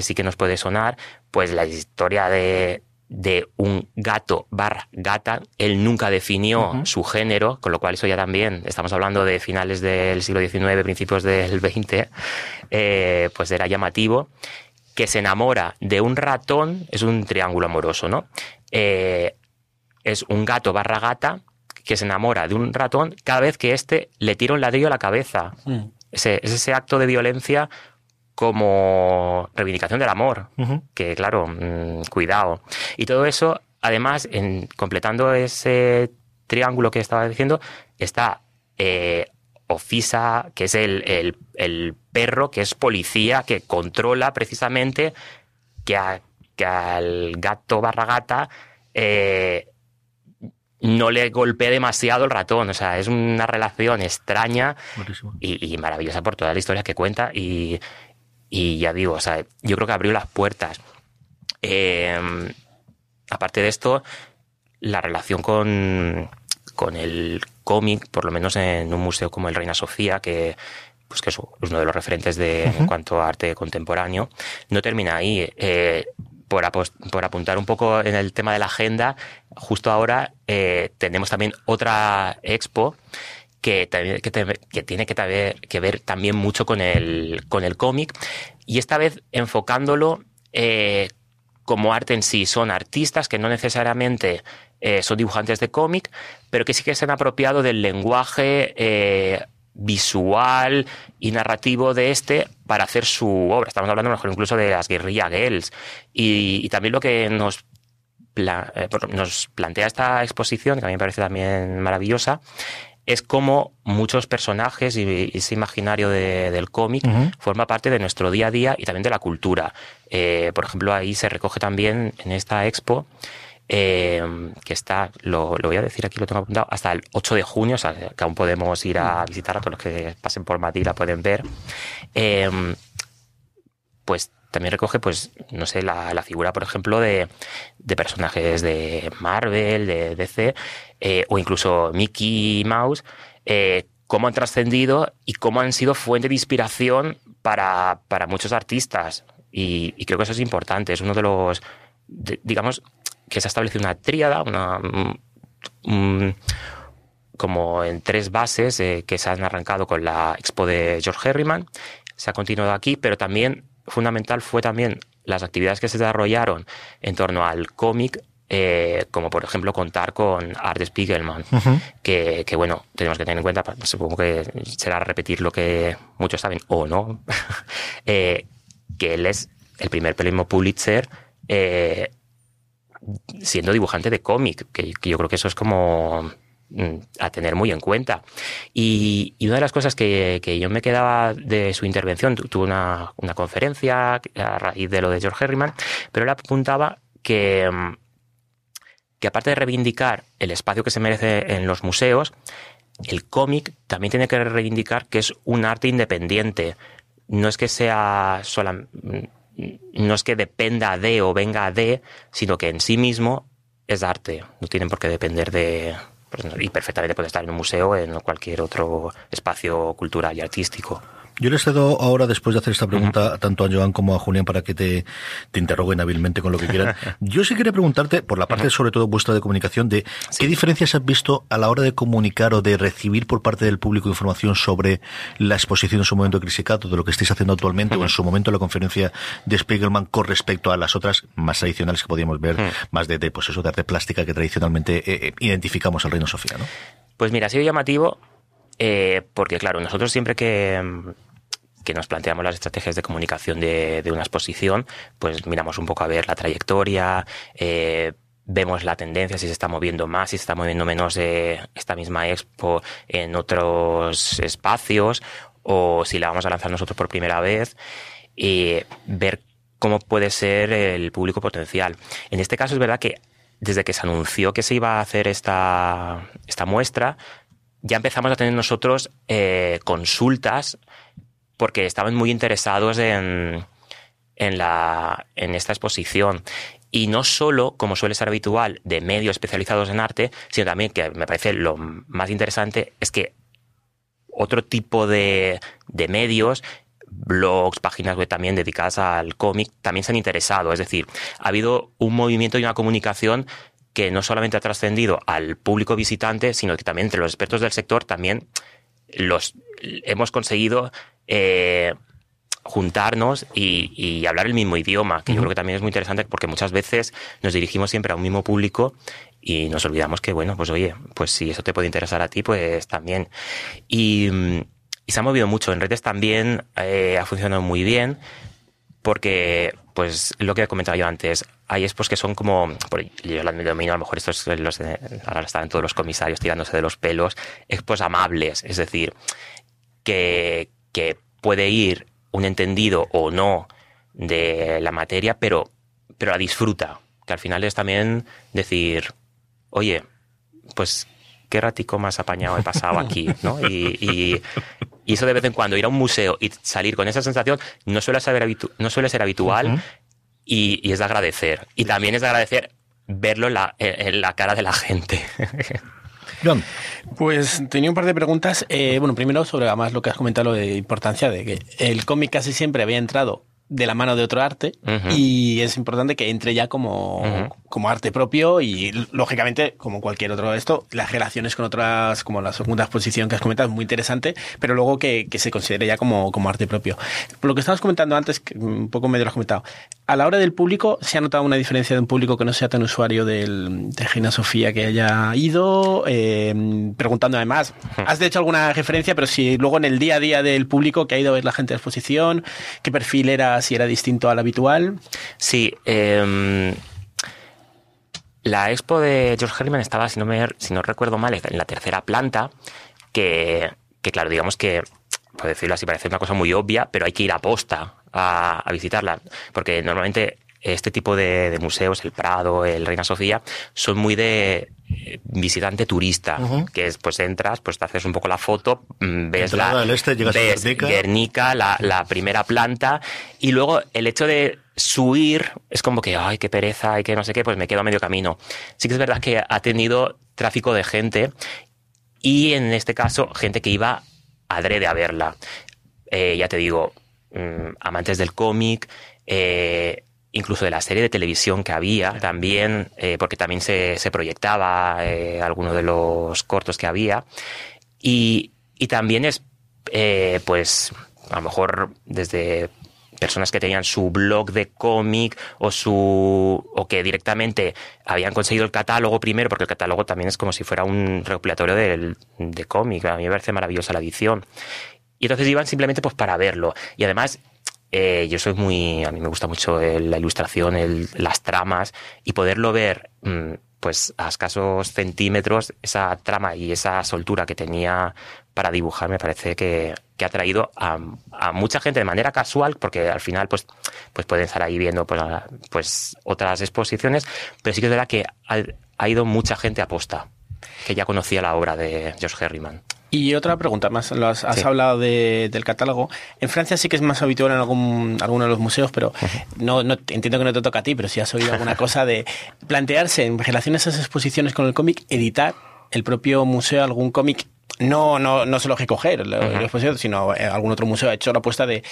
sí que nos puede sonar, pues la historia de, de un gato barra gata. Él nunca definió su género, con lo cual eso ya también, estamos hablando de finales del siglo XIX, principios del XX, eh, pues era llamativo. Que se enamora de un ratón, es un triángulo amoroso, ¿no? Eh, es un gato barra gata que se enamora de un ratón cada vez que éste le tira un ladrillo a la cabeza. Mm. Ese, es ese acto de violencia como reivindicación del amor, que claro, mm, cuidado. Y todo eso, además, en, completando ese triángulo que estaba diciendo, está eh, Ofisa, que es el, el- el perro, que es policía, que controla precisamente que, a- que al gato barra gata eh, no le golpee demasiado el ratón. O sea, es una relación extraña y, y maravillosa por toda la historia que cuenta. Y, y ya digo, o sea, yo creo que abrió las puertas. Eh, aparte de esto, la relación con, con el cómic, por lo menos en un museo como el Reina Sofía, que pues que es uno de los referentes de, en cuanto a arte contemporáneo, no termina ahí. Eh, por, por apuntar un poco en el tema de la agenda, justo ahora eh, tenemos también otra expo que, que, que tiene que, tabe- que ver también mucho con el, con el cómic y esta vez enfocándolo eh, como arte en sí. Son artistas que no necesariamente eh, son dibujantes de cómic, pero que sí que se han apropiado del lenguaje eh, visual y narrativo de este para hacer su obra. Estamos hablando mejor incluso de las guerrilla girls. Y, y también lo que nos, nos plantea esta exposición, que a mí me parece también maravillosa, es como muchos personajes y, ese imaginario de- del cómic forma parte de nuestro día a día y también de la cultura. Eh, por ejemplo, ahí se recoge también en esta expo eh, que está, lo, lo voy a decir aquí, lo tengo apuntado, hasta el 8 de junio, o sea, que aún podemos ir a visitar a todos los que pasen por Madrid la pueden ver. Eh, pues también recoge, pues, no sé, la, la figura, por ejemplo, de, de personajes de Marvel, de DC, eh, o incluso Mickey Mouse, eh, cómo han trascendido y cómo han sido fuente de inspiración para, para muchos artistas. Y, creo que eso es importante, es uno de los, digamos, que se ha establecido una tríada, una, mm, mm, como en tres bases eh, que se han arrancado con la expo de George Herriman, se ha continuado aquí, pero también fundamental fue también las actividades que se desarrollaron en torno al cómic, eh, como por ejemplo contar con Art Spiegelman, que, que, bueno, tenemos que tener en cuenta, pues, supongo que será repetir lo que muchos saben o no, [LAUGHS] eh, que él es el primer premio Pulitzer eh, siendo dibujante de cómic, que, que yo creo que eso es como a tener muy en cuenta. Y, una de las cosas que, yo me quedaba de su intervención, tu- tuvo una, una conferencia a raíz de lo de George Herriman, pero él apuntaba que, mm, que aparte de reivindicar el espacio que se merece en los museos, el cómic también tiene que reivindicar que es un arte independiente. No es que sea sola, no es que dependa de o venga de, sino que en sí mismo es arte. No tienen por qué depender de. Pues, y perfectamente puede estar en un museo en cualquier otro espacio cultural y artístico. Yo les cedo ahora, después de hacer esta pregunta, tanto a Joan como a Julián, para que te, te interroguen hábilmente con lo que quieran. [LAUGHS] Yo sí quería preguntarte, por la parte sobre todo vuestra de comunicación, de qué diferencias has visto a la hora de comunicar o de recibir por parte del público información sobre la exposición en su momento de Crisicato, de lo que estáis haciendo actualmente, o en su momento la conferencia de Spiegelman con respecto a las otras más tradicionales que podíamos ver, más de, de, pues eso, de arte plástica que tradicionalmente eh, eh, identificamos al Reino Sofía, ¿no? Pues mira, ha sido llamativo eh, porque, claro, nosotros siempre que, que nos planteamos las estrategias de comunicación de, una exposición, pues miramos un poco a ver la trayectoria, eh, vemos la tendencia, si se está moviendo más, si se está moviendo menos eh, esta misma expo en otros espacios, o si la vamos a lanzar nosotros por primera vez, y ver cómo puede ser el público potencial. En este caso es verdad que desde que se anunció que se iba a hacer esta, esta muestra, ya empezamos a tener nosotros eh, consultas porque estaban muy interesados en, en, la, en esta exposición. Y no solo, como suele ser habitual, de medios especializados en arte, sino también, que me parece lo más interesante, es que otro tipo de, de medios blogs, páginas web también dedicadas al cómic, también se han interesado. Es decir, ha habido un movimiento y una comunicación que no solamente ha trascendido al público visitante, sino que también entre los expertos del sector también los hemos conseguido eh, juntarnos y, y, hablar el mismo idioma, que uh -huh. yo creo que también es muy interesante porque muchas veces nos dirigimos siempre a un mismo público y nos olvidamos que, bueno, pues oye, pues si eso te puede interesar a ti, pues también. Y, mm, y se ha movido mucho. En redes también eh, ha funcionado muy bien porque, pues, lo que he comentado yo antes, hay expos que son como, por, yo lo domino, a lo mejor estos los de- ahora están todos los comisarios tirándose de los pelos, expos amables, es decir, que, que puede ir un entendido o no de la materia, pero, pero la disfruta, que al final es también decir, oye, pues qué ratico más apañado he pasado aquí, ¿no? Y, y- y eso de vez en cuando, ir a un museo y salir con esa sensación, no suele ser, habitu- no suele ser habitual y, y es de agradecer. Y también es de agradecer verlo en la, en- en la cara de la gente. [LAUGHS] Pues tenía un par de preguntas. Eh, bueno, primero sobre además lo que has comentado, lo de importancia de que el cómic casi siempre había entrado de la mano de otro arte y es importante que entre ya como, como arte propio y lógicamente como cualquier otro de esto las relaciones con otras como la segunda exposición que has comentado es muy interesante pero luego que, que se considere ya como, como arte propio. Por lo que estabas comentando antes que un poco medio lo has comentado a la hora del público se ha notado una diferencia de un público que no sea tan usuario del, de Reina Sofía que haya ido eh, preguntando además has hecho alguna referencia pero si luego en el día a día del público que ha ido a ver la gente de la exposición qué perfil era si era distinto al habitual Sí, em, la expo de George Herriman estaba, si no, me, si no recuerdo mal, en la tercera planta, que, que claro, digamos que, por decirlo así, parece una cosa muy obvia, pero hay que ir a posta a, a visitarla, porque normalmente este tipo de, de museos, el Prado, el Reina Sofía, son muy de eh, visitante turista, que es, pues entras, pues te haces un poco la foto, mm, ves Entrada la, del este, llegas a Guernica. Guernica, la, la primera planta, y luego el hecho de subir es como que, ay, qué pereza y que no sé qué, pues me quedo a medio camino. Sí que es verdad que ha tenido tráfico de gente y en este caso gente que iba adrede a verla. Eh, ya te digo, mm, amantes del cómic, eh, incluso de la serie de televisión que había también, eh, porque también se, se proyectaba eh, alguno de los cortos que había. Y, y también es, eh, pues, a lo mejor desde personas que tenían su blog de cómic o su o que directamente habían conseguido el catálogo primero porque el catálogo también es como si fuera un recopilatorio del, de cómic. A mí me parece maravillosa la edición y entonces iban simplemente pues para verlo. Y además eh, yo soy muy a mí me gusta mucho el- la ilustración el- las tramas y poderlo ver mm, pues a escasos centímetros esa trama y esa soltura que tenía para dibujar me parece que, ha traído a, mucha gente de manera casual porque al final pues pues pueden estar ahí viendo pues, pues otras exposiciones. Pero sí que es verdad que ha, ha ido mucha gente a posta que ya conocía la obra de George Herriman Y otra pregunta más, has, has Sí. hablado de- del catálogo. En Francia sí que es más habitual en algún, alguno de los museos, pero no, no entiendo que no te toca a ti, pero si has oído alguna [LAUGHS] cosa de plantearse en relación a esas exposiciones con el cómic, editar el propio museo algún cómic. No, no, no solo recoger la, la exposición, sino eh, algún otro museo ha hecho la apuesta de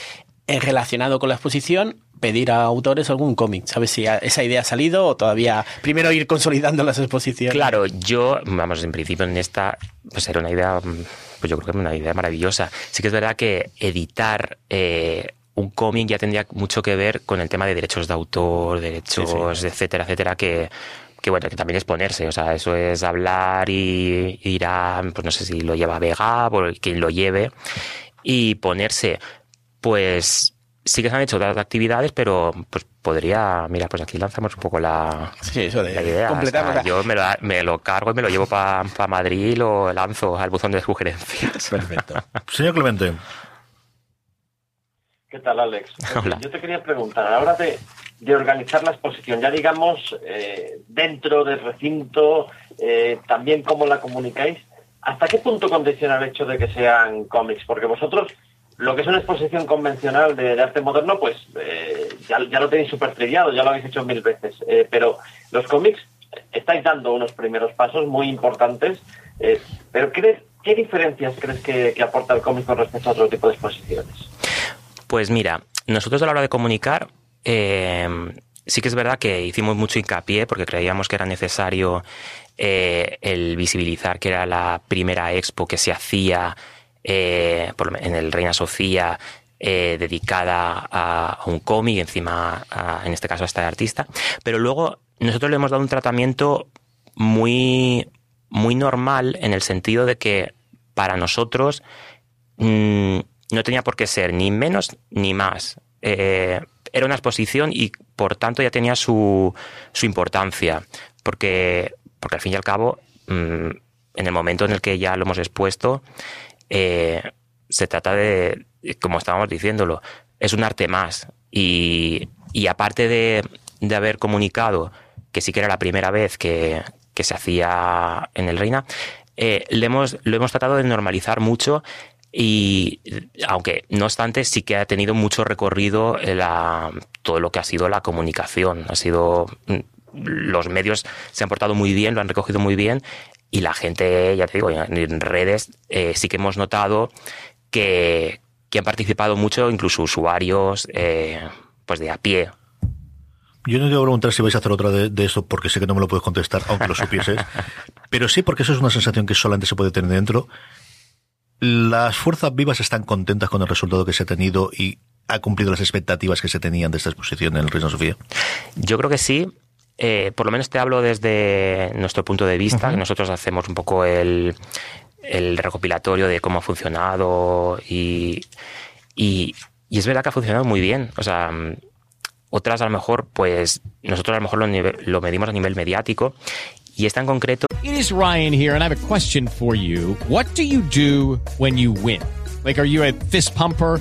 eh, relacionado con la exposición pedir a autores algún cómic. ¿Sabes si esa idea ha salido o todavía primero ir consolidando las exposiciones? Claro, yo, vamos, en principio en esta, pues era una idea, pues yo creo que era una idea maravillosa. Sí que es verdad que editar eh, un cómic ya tendría mucho que ver con el tema de derechos de autor, derechos, etcétera, etcétera, que que bueno, que también es ponerse, o sea, eso es hablar y ir a, pues no sé si lo lleva Vega o quien lo lleve, y ponerse, pues sí que se han hecho otras actividades, pero pues podría, mira, pues aquí lanzamos un poco la, la idea. completar, O sea, o sea- yo me lo, me lo cargo y me lo llevo para Madrid y lo lanzo al buzón de sugerencias. [LAUGHS] Perfecto. Señor Clemente. ¿Qué tal, Alex? Hola. Yo te quería preguntar, a la hora de, de organizar la exposición, ya digamos, eh, dentro del recinto, eh, también cómo la comunicáis, ¿hasta qué punto condiciona el hecho de que sean cómics? Porque vosotros, lo que es una exposición convencional de, arte moderno, pues eh, ya, ya lo tenéis súper trillado, ya lo habéis hecho mil veces, Eh, pero los cómics estáis dando unos primeros pasos muy importantes, eh, pero ¿qué, ¿qué diferencias crees que, aporta el cómic con respecto a otro tipo de exposiciones? Pues mira, nosotros a la hora de comunicar, eh, sí que es verdad que hicimos mucho hincapié porque creíamos que era necesario eh, el visibilizar que era la primera expo que se hacía eh, en el Reina Sofía eh, dedicada a, un cómic, encima, en este caso a este artista. Pero luego nosotros le hemos dado un tratamiento muy, muy normal en el sentido de que para nosotros mm, no tenía por qué ser ni menos ni más. Eh, era una exposición y por tanto ya tenía su, su importancia, porque, porque al fin y al cabo, mm, en el momento en el que ya lo hemos expuesto, eh, se trata de, como estábamos diciéndolo, es un arte más. Y, y aparte de, de haber comunicado que sí que era la primera vez que, que se hacía en el Reina, eh, hemos, lo hemos tratado de normalizar mucho y aunque no obstante sí que ha tenido mucho recorrido la, todo lo que ha sido la comunicación. Ha sido mm, los medios se han portado muy bien, lo han recogido muy bien y la gente, ya te digo, en redes eh, sí que hemos notado que, que han participado mucho, incluso usuarios eh, pues de a pie. Yo no te voy a preguntar si vais a hacer otra de, de eso porque sé que no me lo puedes contestar, aunque lo supieses. [LAUGHS] pero sí, porque eso es una sensación que solamente se puede tener dentro. Las fuerzas vivas están contentas con el resultado que se ha tenido y ha cumplido las expectativas que se tenían de esta exposición en el Reina Sofía. Yo creo que sí. Eh, por lo menos te hablo desde nuestro punto de vista, que nosotros hacemos un poco el, el recopilatorio de cómo ha funcionado y, y, y es verdad que ha funcionado muy bien. O sea, otras a lo mejor, pues nosotros a lo mejor lo, medimos a nivel mediático y esta en concreto It is Ryan here, and I have a question for you. What do you do when you win? Like, are you a fist pumper?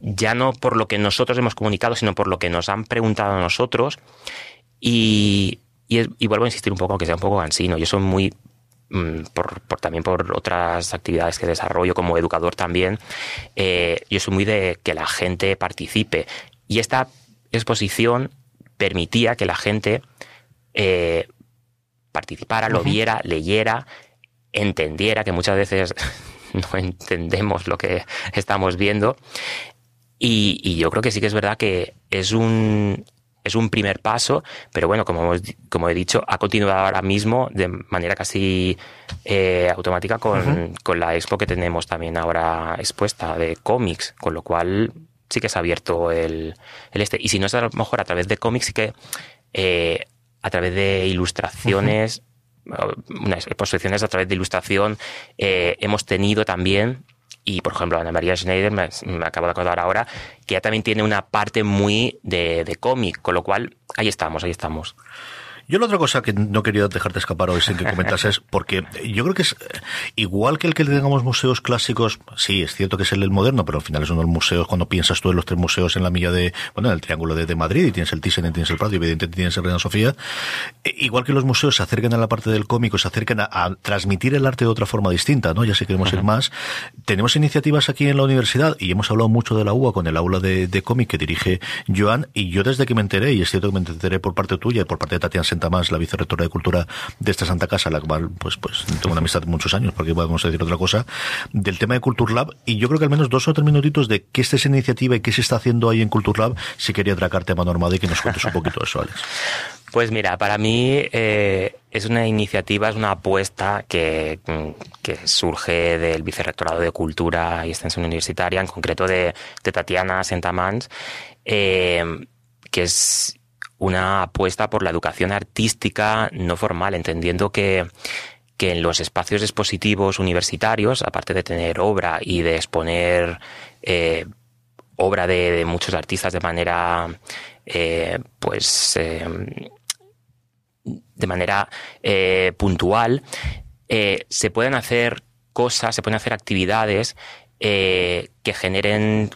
ya no por lo que nosotros hemos comunicado, sino por lo que nos han preguntado a nosotros. Y, y, y vuelvo a insistir un poco, aunque sea un poco cansino. Yo soy muy, mm, por, por- también por otras actividades que desarrollo como educador también, eh, yo soy muy de que la gente participe. Y esta exposición permitía que la gente eh, participara, lo viera, leyera, entendiera, que muchas veces [LAUGHS] no entendemos lo que estamos viendo. Y, y yo creo que sí que es verdad que es un, es un primer paso, pero bueno, como, como he dicho, ha continuado ahora mismo de manera casi eh, automática con, con la expo que tenemos también ahora expuesta de cómics, con lo cual sí que se ha abierto el, el este. Y si no es a lo mejor a través de cómics, sí que eh, a través de ilustraciones, unas exposiciones a través de ilustración eh, hemos tenido también y por ejemplo Ana María Schneider me, me acabo de acordar ahora que ella también tiene una parte muy de, de cómic con lo cual ahí estamos ahí estamos Yo la otra cosa que no quería dejarte escapar hoy sin que comentases, [LAUGHS] porque yo creo que es eh, igual que el que tengamos museos clásicos, sí, es cierto que es el del moderno, pero al final es uno de los museos, cuando piensas tú en los tres museos en la milla de, bueno, en el Triángulo de, de Madrid, y tienes el Thyssen, y tienes el Prado, y evidentemente tienes el Reina Sofía, eh, igual que los museos se acercan a la parte del cómico, se acercan a, a transmitir el arte de otra forma distinta, ¿no? Ya si queremos ir más. Tenemos iniciativas aquí en la universidad, y hemos hablado mucho de la UA con el aula de, de cómic que dirige Joan, y yo desde que me enteré, y es cierto que me enteré por parte tuya y por parte de Tatiana Sentamás, la vicerrectora de Cultura de esta Santa Casa, la cual, pues, pues, tengo una amistad de muchos años, porque podemos decir otra cosa, del tema de Culture Lab, y yo creo que al menos dos o tres minutitos de qué es esa iniciativa y qué se está haciendo ahí en Culture Lab, si quería atracarte a mano armada y que nos cuentes un poquito eso, Alex. [LAUGHS] Pues mira, para mí eh, es una iniciativa, es una apuesta que, mm, que surge del Vicerrectorado de Cultura y Extensión Universitaria, en concreto de, de Tatiana Sentamans, eh, que es una apuesta por la educación artística no formal, entendiendo que, que en los espacios expositivos universitarios, aparte de tener obra y de exponer eh, obra de, muchos artistas de manera eh, pues eh, de manera puntual, se pueden hacer cosas, se pueden hacer actividades que generen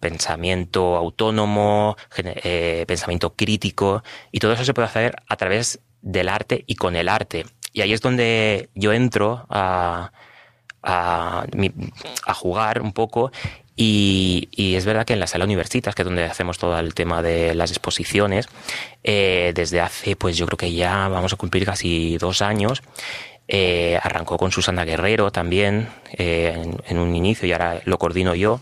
pensamiento autónomo, eh, pensamiento crítico, y todo eso se puede hacer a través del arte y con el arte. Y ahí es donde yo entro a, a, a jugar un poco y, es verdad que en la sala Universitas, que es donde hacemos todo el tema de las exposiciones, eh, desde hace, pues yo creo que ya vamos a cumplir casi dos años, eh, arrancó con Susana Guerrero también en un inicio y ahora lo coordino yo.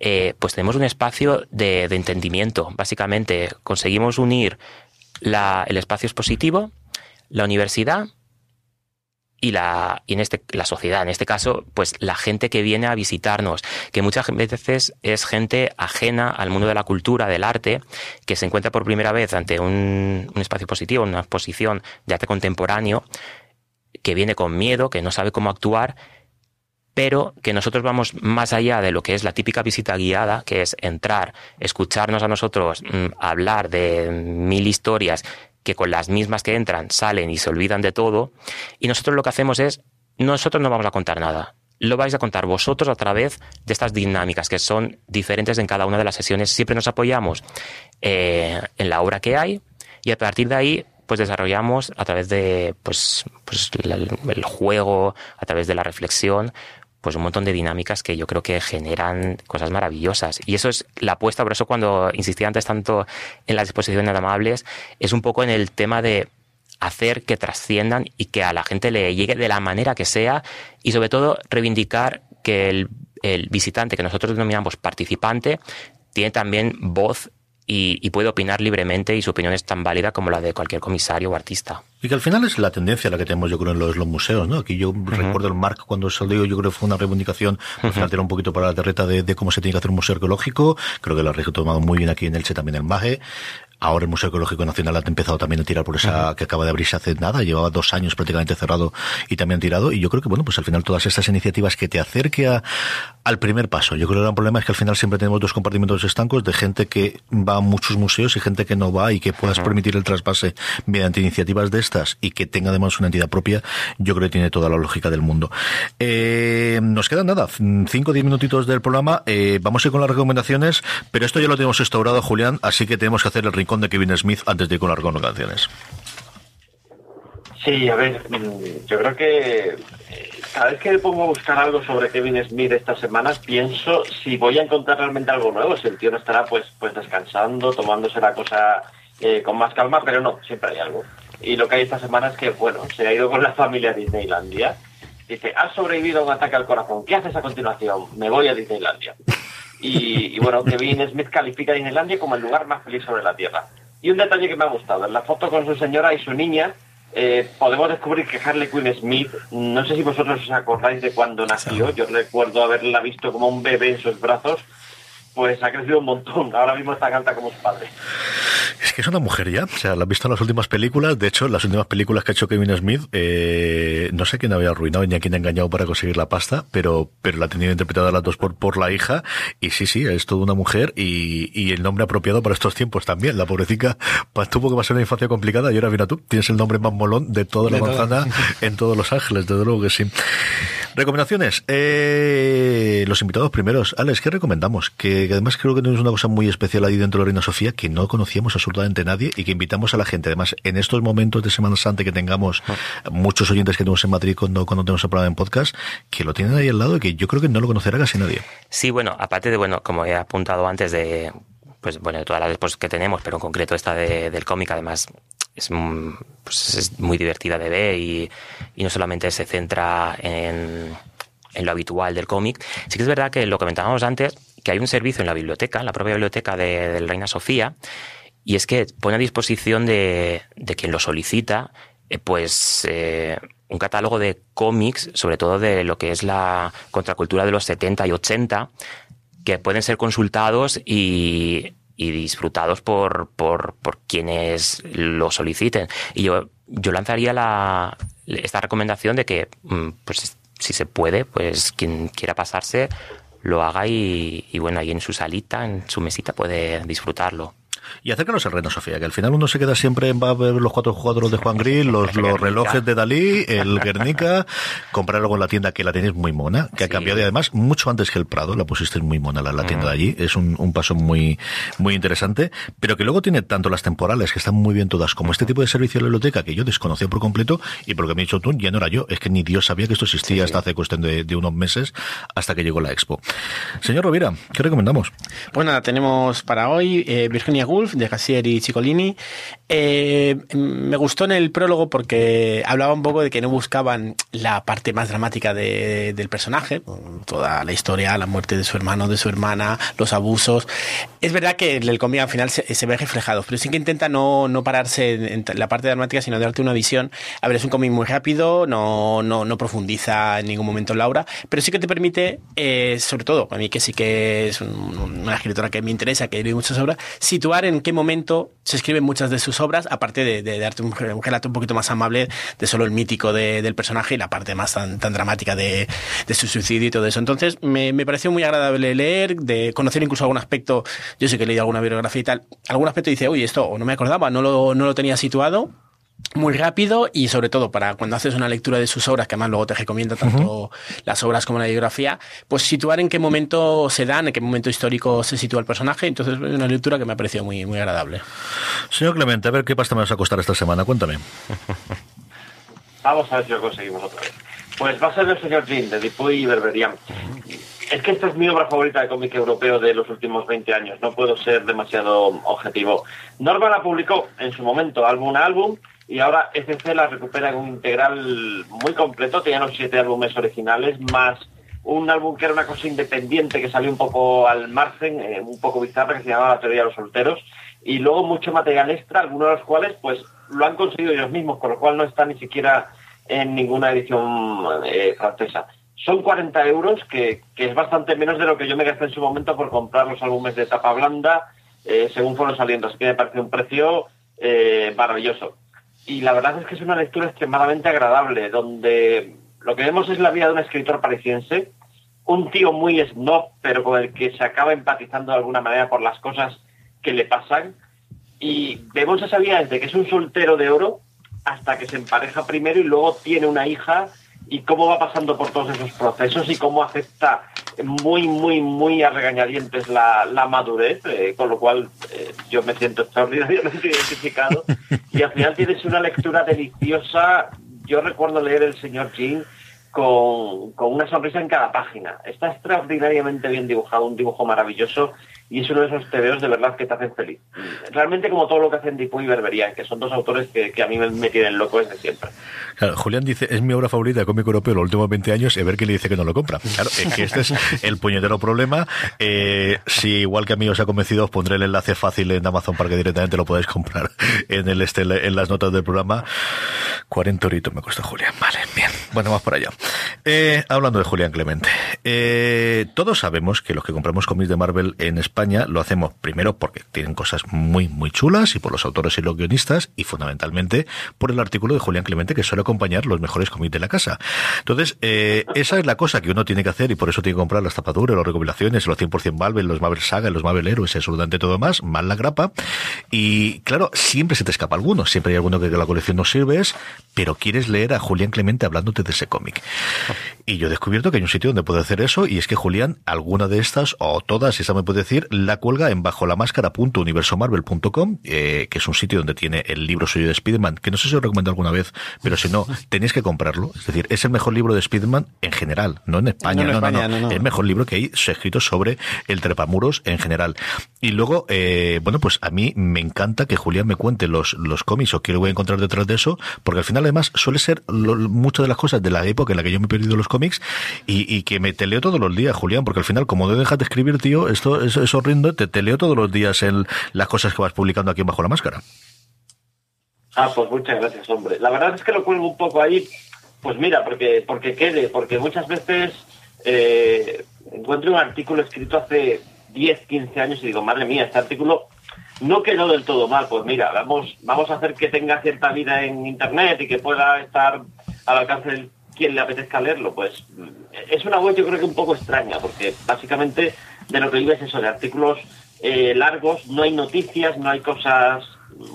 Eh, pues tenemos un espacio de, entendimiento. Básicamente conseguimos unir la- el espacio expositivo, la universidad y la y en este la sociedad en este caso pues la gente que viene a visitarnos que muchas veces es gente ajena al mundo de la cultura del arte que se encuentra por primera vez ante un, un espacio positivo una exposición de arte contemporáneo que viene con miedo que no sabe cómo actuar pero que nosotros vamos más allá de lo que es la típica visita guiada, que es entrar, escucharnos a nosotros, mm, hablar de mil historias que con las mismas que entran salen y se olvidan de todo, y nosotros lo que hacemos es, nosotros no vamos a contar nada, lo vais a contar vosotros a través de estas dinámicas que son diferentes en cada una de las sesiones. Siempre nos apoyamos eh, en la obra que hay y a partir de ahí pues desarrollamos a través de pues, pues el juego, a través de la reflexión, pues un montón de dinámicas que yo creo que generan cosas maravillosas. Y eso es la apuesta, por eso cuando insistía antes tanto en las exposiciones amables, es un poco en el tema de hacer que trasciendan y que a la gente le llegue de la manera que sea y sobre todo reivindicar que el, el visitante que nosotros denominamos participante tiene también voz y, y puede opinar libremente y su opinión es tan válida como la de cualquier comisario o artista. Y que al final es la tendencia la que tenemos, yo creo, en los, los museos, ¿no? Aquí yo recuerdo el Marc cuando salió, yo creo que fue una reivindicación, al final era un poquito para la terreta de, de cómo se tiene que hacer un museo arqueológico, creo que lo ha tomado muy bien aquí en Elche también el MAGE. Ahora el Museo Arqueológico Nacional ha empezado también a tirar por esa que acaba de abrirse hace nada, llevaba dos años prácticamente cerrado y también tirado. Y yo creo que, bueno, pues al final todas estas iniciativas que te acerque a, al primer paso. Yo creo que el gran problema es que al final siempre tenemos dos compartimentos estancos de gente que va a muchos museos y gente que no va y que puedas permitir el traspase mediante iniciativas de estas y que tenga además una entidad propia, yo creo que tiene toda la lógica del mundo. Eh, nos quedan nada, cinco o diez minutitos del programa. Eh, vamos a ir con las recomendaciones, pero esto ya lo tenemos instaurado, Julián, así que tenemos que hacer el rincón de Kevin Smith antes de ir con las recomendaciones. Sí, a ver, mm, yo creo que eh, cada vez que me pongo a buscar algo sobre Kevin Smith estas semanas, pienso si voy a encontrar realmente algo nuevo, si el tío no estará pues, pues descansando, tomándose la cosa eh, con más calma, pero no, siempre hay algo. Y lo que hay esta semana es que, bueno, se ha ido con la familia a Disneylandia. Dice, has sobrevivido a un ataque al corazón. ¿Qué haces a continuación? Me voy a Disneylandia. Y, y bueno, Kevin Smith califica a Disneylandia como el lugar más feliz sobre la Tierra. Y un detalle que me ha gustado, en la foto con su señora y su niña, eh, podemos descubrir que Harley Quinn Smith, no sé si vosotros os acordáis de cuando nació, yo recuerdo haberla visto como un bebé en sus brazos, pues ha crecido un montón, ahora mismo está alta como su padre. Es que es una mujer ya, o sea, la has visto en las últimas películas, de hecho, en las últimas películas que ha hecho Kevin Smith, eh, no sé quién había arruinado ni a quién ha engañado para conseguir la pasta, pero, pero la ha tenido interpretada las dos por, por la hija, y sí, sí, es toda una mujer, y, y el nombre apropiado para estos tiempos también, la pobrecita tuvo que pasar una infancia complicada, y ahora mira tú, tienes el nombre más molón de toda la manzana [LAUGHS] en todos Los Ángeles, desde luego que sí. Recomendaciones. Eh, los invitados primeros. Alex, ¿qué recomendamos? Que, que además creo que tenemos una cosa muy especial ahí dentro de la Reina Sofía que no conocíamos absolutamente nadie y que invitamos a la gente. Además, en estos momentos de Semana Santa que tengamos muchos oyentes que tenemos en Madrid cuando, cuando tenemos el programa en podcast, que lo tienen ahí al lado y que yo creo que no lo conocerá casi nadie. Sí, bueno, aparte de, bueno, como he apuntado antes de, pues bueno, de todas las pues, que tenemos, pero en concreto esta de- del cómic, además, es, mm, pues, es muy divertida de ver y, y no solamente se centra en, en lo habitual del cómic. Sí que es verdad que lo comentábamos antes, que hay un servicio en la biblioteca, la propia biblioteca de, del Reina Sofía, y es que pone a disposición de, de quien lo solicita, eh, pues eh, un catálogo de cómics, sobre todo de lo que es la contracultura de los 70 y 80, que pueden ser consultados y, y disfrutados por, por, por quienes lo soliciten. Y yo, yo lanzaría la, esta recomendación de que, mm, pues, si se puede, pues quien quiera pasarse lo haga y, y bueno, ahí en su salita, en su mesita puede disfrutarlo. Y acércanos al Reina Sofía, que al final uno se queda siempre en va a ver los cuatro cuadros de Juan Grill, los, los relojes de Dalí, el Guernica, [LAUGHS] comprar algo en la tienda que la tenéis muy mona, que ha cambiado y además mucho antes que el Prado, la pusiste muy mona la, la tienda de allí, es un, un paso muy, muy interesante, pero que luego tiene tanto las temporales, que están muy bien todas, como este tipo de servicio de la biblioteca que yo desconocía por completo y por lo que me ha dicho tú, ya no era yo, es que ni Dios sabía que esto existía hasta hace cuestión de, de unos meses, hasta que llegó la expo. Señor Rovira, ¿qué recomendamos? Pues nada, tenemos para hoy eh, Virginia Woolf, Wolf, de Cassier y Ciccolini. Eh, me gustó en el prólogo porque hablaba un poco de que no buscaban la parte más dramática de- del personaje, toda la historia, la muerte de su hermano, de su hermana, los abusos. Es verdad que el cómic al final se, se ve reflejado, pero sí que intenta no, no pararse en, la parte dramática, sino darte una visión. A ver, es un cómic muy rápido, no, no, no profundiza en ningún momento en la obra, pero sí que te permite, eh, sobre todo, a mí que sí que es un- una escritora que me interesa, que leído muchas obras, situar en qué momento se escriben muchas de sus obras, aparte de, de darte un, un relato un poquito más amable de solo el mítico de- del personaje y la parte más tan, tan dramática de, su suicidio y todo eso. Entonces, me, pareció muy agradable leer, de conocer incluso algún aspecto, yo sé que he leído alguna biografía y tal, algún aspecto dice, oye, esto no me acordaba, no lo, no lo tenía situado, muy rápido y sobre todo para cuando haces una lectura de sus obras, que además luego te recomiendo tanto las obras como la biografía, pues situar en qué momento se dan, en qué momento histórico se sitúa el personaje. Entonces es una lectura que me ha parecido muy, muy agradable. Señor Clemente, a ver qué pasta me vas a costar esta semana, cuéntame. [LAUGHS] Vamos a ver si lo conseguimos otra vez. Pues va a ser el señor Jim, de Dipuy y Berberian. Es que esta es mi obra favorita de cómic europeo de los últimos 20 años. No puedo ser demasiado objetivo. Norma la publicó en su momento, álbum a álbum, y ahora FC la recupera en un integral muy completo. Tenía los siete álbumes originales, más un álbum que era una cosa independiente que salió un poco al margen, eh, un poco bizarra, que se llamaba La teoría de los solteros, y luego mucho material extra, algunos de los cuales pues lo han conseguido ellos mismos, con lo cual no está ni siquiera en ninguna edición eh, francesa. Son 40 euros, que, que es bastante menos de lo que yo me gasté en su momento por comprar los álbumes de tapa blanda, eh, según fueron saliendo. Así que me parece un precio eh, maravilloso. Y la verdad es que es una lectura extremadamente agradable, donde lo que vemos es la vida de un escritor parisiense, un tío muy snob, pero con el que se acaba empatizando de alguna manera por las cosas que le pasan. Y vemos esa vida desde que es un soltero de oro hasta que se empareja primero y luego tiene una hija y cómo va pasando por todos esos procesos y cómo acepta muy, muy, muy a regañadientes la, la madurez, eh, con lo cual eh, yo me siento extraordinariamente [LAUGHS] identificado. Y al final tienes una lectura deliciosa. Yo recuerdo leer El señor Jin con, con una sonrisa en cada página. Está extraordinariamente bien dibujado, un dibujo maravilloso y es uno de esos tebeos de verdad que te hacen feliz. Realmente como todo lo que hacen Dipu y Berberian, que son dos autores que, que a mí me, tienen loco desde siempre. Julián dice, es mi obra favorita de cómic europeo los últimos 20 años, y ver quién le dice que no lo compra. Claro, es que este es el puñetero problema. Eh, si igual que a mí os ha convencido, os pondré el enlace fácil en Amazon para que directamente lo podáis comprar en el este, en las notas del programa. 40 euritos me cuesta Julián. Vale, bien. Bueno, vamos por allá. Eh, hablando de Julián Clemente. Eh, todos sabemos que los que compramos cómics de Marvel en España lo hacemos primero porque tienen cosas muy, muy chulas y por los autores y los guionistas y fundamentalmente por el artículo de Julián Clemente que suele acompañar los mejores cómics de la casa. Entonces, eh, esa es la cosa que uno tiene que hacer y por eso tiene que comprar las tapaduras, las recopilaciones, los 100% Marvel, los Marvel Saga, los Marvel Heroes, absolutamente todo más, más la grapa. Y claro, siempre se te escapa alguno, siempre hay alguno que la colección no sirve, pero quieres leer a Julián Clemente hablándote de ese cómic. Y yo he descubierto que hay un sitio donde puedo hacer eso y es que Julián, alguna de estas o todas, si me puede decir, la cuelga en bajo la máscara.universomarvel.com, eh, que es un sitio donde tiene el libro suyo de Spiderman, que no sé si os recomiendo alguna vez, pero si no, [LAUGHS] tenéis que comprarlo. Es decir, es el mejor libro de Spiderman en general, no en España, No en no, no, España, no, no. El mejor libro que hay escrito sobre el trepamuros en general. Y luego, eh, bueno, pues a mí me encanta que Julián me cuente los, los cómics o qué voy a encontrar detrás de eso, porque al final además suele ser lo- muchas de las cosas de la época en la que yo me he perdido los cómics y, y que me te leo todos los días, Julián, porque al final como no dejas de escribir, tío, esto es, es te, te leo todos los días en las cosas que vas publicando aquí Bajo la Máscara. Ah, pues muchas gracias, hombre. La verdad es que lo cuelgo un poco ahí, pues mira, porque, porque quede, porque muchas veces eh, encuentro un artículo escrito hace 10, 15 años y digo, madre mía, este artículo no quedó del todo mal. Pues mira, vamos, vamos a hacer que tenga cierta vida en Internet y que pueda estar al alcance de quien le apetezca leerlo. Pues mm, es una web yo creo que un poco extraña, porque básicamente de lo que vive es eso, de artículos eh, largos, no hay noticias, no hay cosas,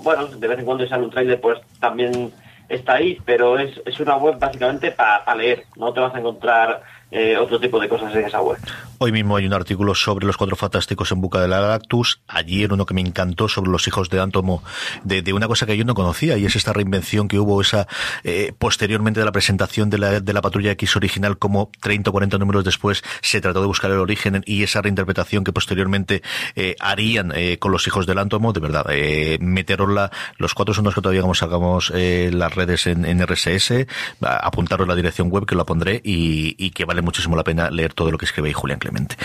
bueno, de vez en cuando sale un trailer, pues también está ahí, pero es, es una web básicamente para leer, no te vas a encontrar eh, otro tipo de cosas en esa web. Hoy mismo hay un artículo sobre los cuatro fantásticos en busca de la Galactus. Ayer uno que me encantó sobre los hijos de Antomo, de, una cosa que yo no conocía, y es esta reinvención que hubo esa eh, posteriormente de la presentación de la, de la patrulla X original, como 30 o 40 números después se trató de buscar el origen y esa reinterpretación que posteriormente eh, harían eh, con los hijos del Antomo. De verdad, eh, meterosla, los cuatro son los que todavía como sacamos las redes en, en RSS, apuntaros la dirección web que la pondré y, que vale muchísimo la pena leer todo lo que escribe ahí Julián Clemente.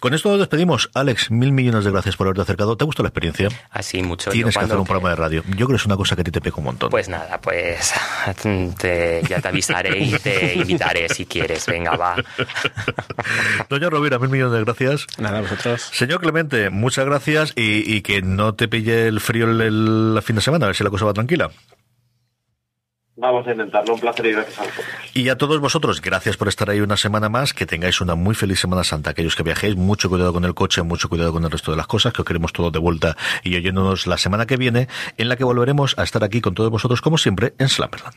Con esto nos despedimos. Alex, mil millones de gracias por haberte acercado. ¿Te gustó la experiencia? Así mucho. Tienes que hacer un programa de radio. Yo creo que es una cosa que a ti te pega un montón. Pues nada, pues [LAUGHS] te- ya te avisaré y te invitaré si quieres. Venga, va. [LAUGHS] Doña Rovira, mil millones de gracias. Nada, vosotros. Señor Clemente, muchas gracias y, y que no te pille el frío el, el- el fin de semana, a ver si la cosa va tranquila. Vamos a intentarlo, un placer y gracias a vosotros. Y a todos vosotros, gracias por estar ahí una semana más, que tengáis una muy feliz Semana Santa. Aquellos que viajéis, mucho cuidado con el coche, mucho cuidado con el resto de las cosas, que os queremos todos de vuelta y oyéndonos la semana que viene, en la que volveremos a estar aquí con todos vosotros, como siempre, en Slapperland.